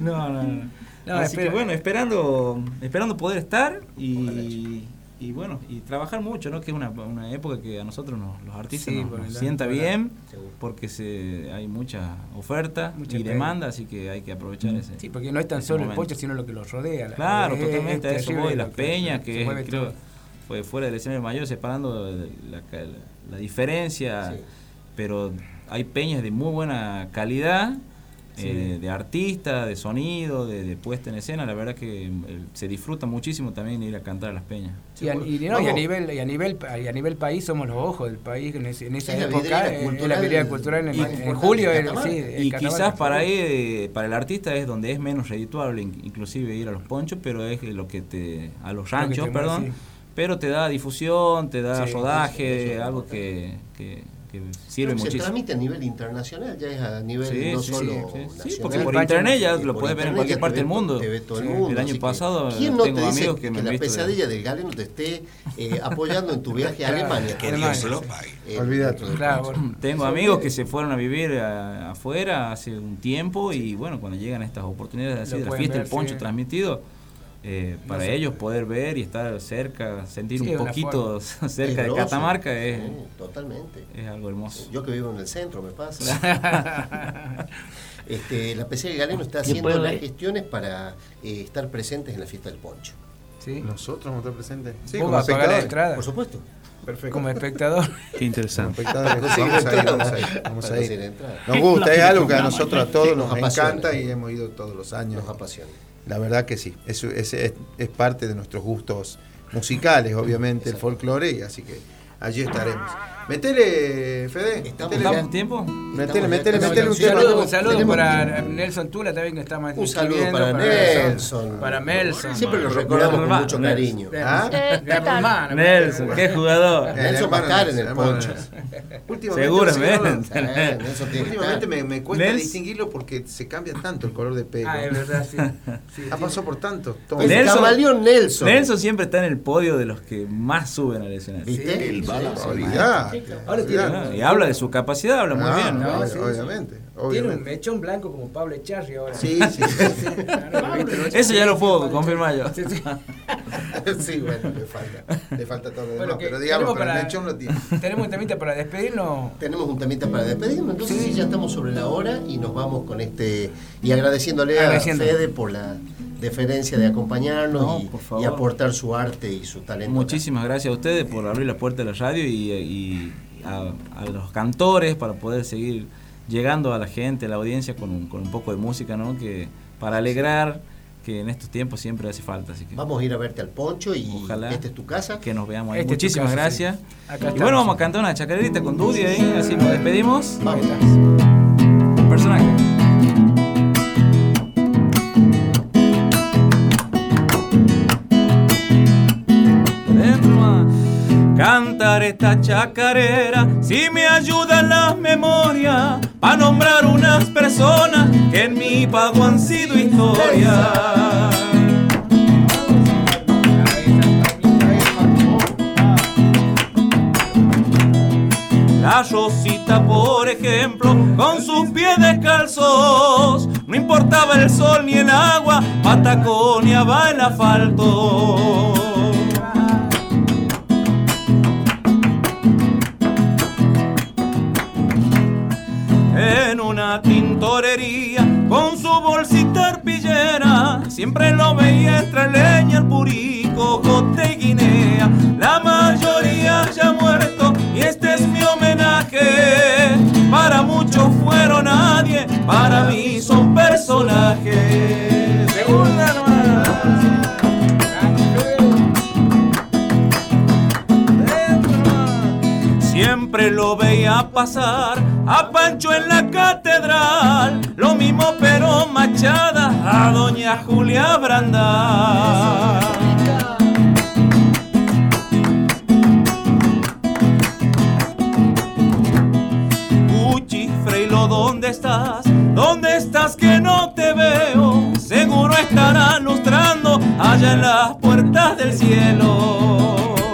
No, no, no. No, Así que bueno, esperando, esperando poder estar y, y bueno, y trabajar mucho, ¿no? Que es una, una época que a nosotros nos- los artistas Sí, nos, por nos el- sienta la- bien, seguro. porque se, hay mucha oferta Mucha y demanda, así que hay que aprovechar ese. Sí, porque no es tan solo el momento. poncho, sino lo que lo rodea. La- Claro, totalmente, a eso voy, las peñas, que mueve es, creo, todo. fue fuera del escenario mayor, separando la, la- la diferencia, Sí. pero hay peñas de muy buena calidad, Sí. eh, de artista, de sonido, de, de puesta en escena, la verdad que eh, se disfruta muchísimo también ir a cantar a las peñas. Y a, y no, y a nivel y a nivel y a nivel país somos los ojos del país en, ese- en esa Es la época vidriera eh, es cultural la vidriera cultural en, julio de el- Catamarca. sí, el Y Catamarca. quizás para ahí, eh, para el artista es donde es menos redituable, in- inclusive ir a los ponchos, pero es lo que te, a los ranchos, perdón, mueve, sí. pero te da difusión, te da Sí, rodaje, eso- eso es algo que, que sirve que se muchísimo. transmite a nivel internacional, ya es a nivel Sí, no sí, solo sí, sí. nacional. Sí, porque por internet ya lo puedes ver en cualquier parte te del mundo. te ve todo el Sí. mundo, El año que, pasado ¿quién no tengo te dice amigos que me han la visto de- pesadilla del galeno te esté eh, apoyando en tu viaje a Alemania? Que Dios lo Eh, Olvídate. Claro, bueno. Tengo amigos que se fueron a vivir a- afuera hace un tiempo y bueno, cuando llegan estas oportunidades así de la fiesta ver, del poncho sí. transmitido, eh, para sé. ellos poder ver y estar cerca, sentir Sí, un poquito cerca de. Catamarca es, Sí, totalmente. es algo hermoso. Yo que vivo en el centro, me pasa. este, la PC del Galeno está haciendo las gestiones para eh, estar presentes en la fiesta del poncho. Sí. ¿Nosotros vamos a estar presentes? Sí, como vas a pagar la espectadores. entrada. Por supuesto. Perfecto. como espectador. Qué interesante. Vamos a ir, vamos a ir, vamos a Conseguir ir. entrada. Nos gusta, es algo que a nosotros a todos Nos nos apasiona. encanta y hemos ido todos los años. Nos apasiona. La verdad que sí, es, es, es- es parte de nuestros gustos musicales, obviamente, el folclore, y así que allí estaremos. Metele, Fede. Estamos metele. ya- ¿Estamos en tiempo? Metele, metele, metele un saludo, un saludo para. Nelson Tula también que está más Un saludo para Nelson. Para Nelson. Siempre lo recordamos con mucho Nelson. cariño. ¿Ah? Eh, Nelson, qué jugador. Eh, Nelson va a estar en Nelson, el. Nelson. Últimamente, Seguramente. Eh, Nelson Últimamente me, cuesta distinguirlo porque se cambia tanto el color de pelo. Ah, es verdad, sí. ha pasado por tanto. El Nelson- camaleón Nelson. Nelson siempre está en el podio de los que más suben al escenario. ¿Viste? El Ahora tiene- Y habla de su capacidad, habla muy Ah, bien. ¿no? obvio- Sí, sí. obviamente, Tiene un mechón blanco como Pablo Echarri ahora. Sí, sí, sí. Eso ya lo puedo confirmar yo. Sí, bueno, le falta. Le falta todo lo demás. Bueno, que pero digamos, tenemos pero el mechón lo tiene. Tenemos un temita para despedirnos. Tenemos un temita para despedirnos, entonces sí, ya estamos sobre la hora y nos vamos con este y agradeciéndole a Fede por la deferencia de acompañarnos No, y, por favor. y aportar su arte y su talento. Muchísimas gracias a ustedes por abrir la puerta de la radio y, y a, a los cantores para poder seguir llegando a la gente, a la audiencia con un, con un poco de música, ¿no? Que para alegrar, que en estos tiempos siempre hace falta. Así que Vamos a ir a verte al poncho y Ojalá. esta es tu casa. que nos veamos ahí. Este Muchísimas casa, gracias. sí. Acá Y estamos. bueno, vamos a cantar una chacarerita con Dudy ahí, así nos despedimos. Vamos. Personaje. Cantar esta chacarera, si me ayudan las memorias, para nombrar unas personas que en mi pago han sido historia. La Rosita, por ejemplo, con sus pies descalzos, no importaba el sol ni el agua, pataconeaba el asfalto. Tintorería, con su bolsita arpillera, siempre lo veía entre leña, el purico, jote y guinea. La mayoría ya muerto y este es mi homenaje. Para muchos fueron nadie, para mí son personajes. Segunda Siempre lo veía pasar a Pancho en la catedral, lo mismo pero machada a doña Julia Branda. Gucci, Freilo, ¿dónde estás? ¿Dónde estás que no te veo? Seguro estará lustrando allá en las puertas del cielo.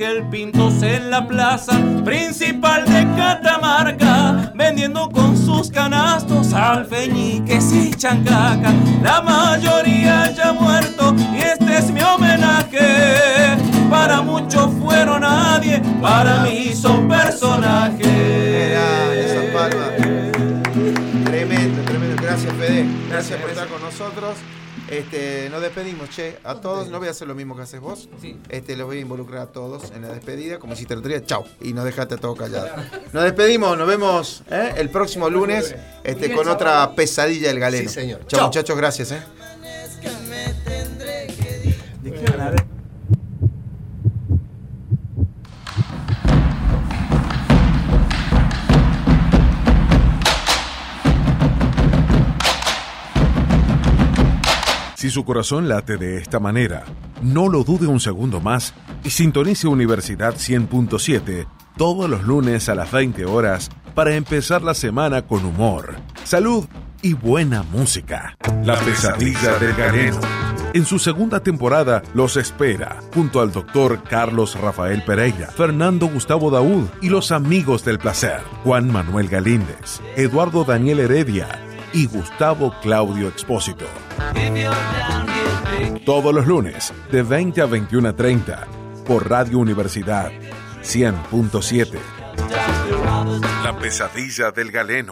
Ángel Pintos en la plaza principal de Catamarca, vendiendo con sus canastos alfeñiques y chancaca. La mayoría ya muerto y este es mi homenaje. Para muchos fueron nadie, para mí son personajes. Grande, San Palma. Tremendo, tremendo. Gracias, Fede. Gracias por estar con nosotros. Este, nos despedimos, che. A todos, no voy a hacer lo mismo que haces vos. Este, los voy a involucrar a todos en la despedida, como hiciste el otro día. Chau. Y nos dejaste a todos callados. Nos despedimos, nos vemos ¿eh? el próximo lunes este, con otra pesadilla del galeno. Sí, señor. Chau, Chau. muchachos, gracias. ¿eh? Si su corazón late de esta manera, no lo dude un segundo más y sintonice Universidad 100.7 todos los lunes a las 20 horas para empezar la semana con humor, salud y buena música. La pesadilla del galeno. En su segunda temporada los espera, junto al doctor Carlos Rafael Pereira, Fernando Gustavo Daúd y los amigos del placer, Juan Manuel Galíndez, Eduardo Daniel Heredia y Gustavo Claudio Expósito. Todos los lunes, de 20 a 21.30, por Radio Universidad 100.7. La pesadilla del galeno.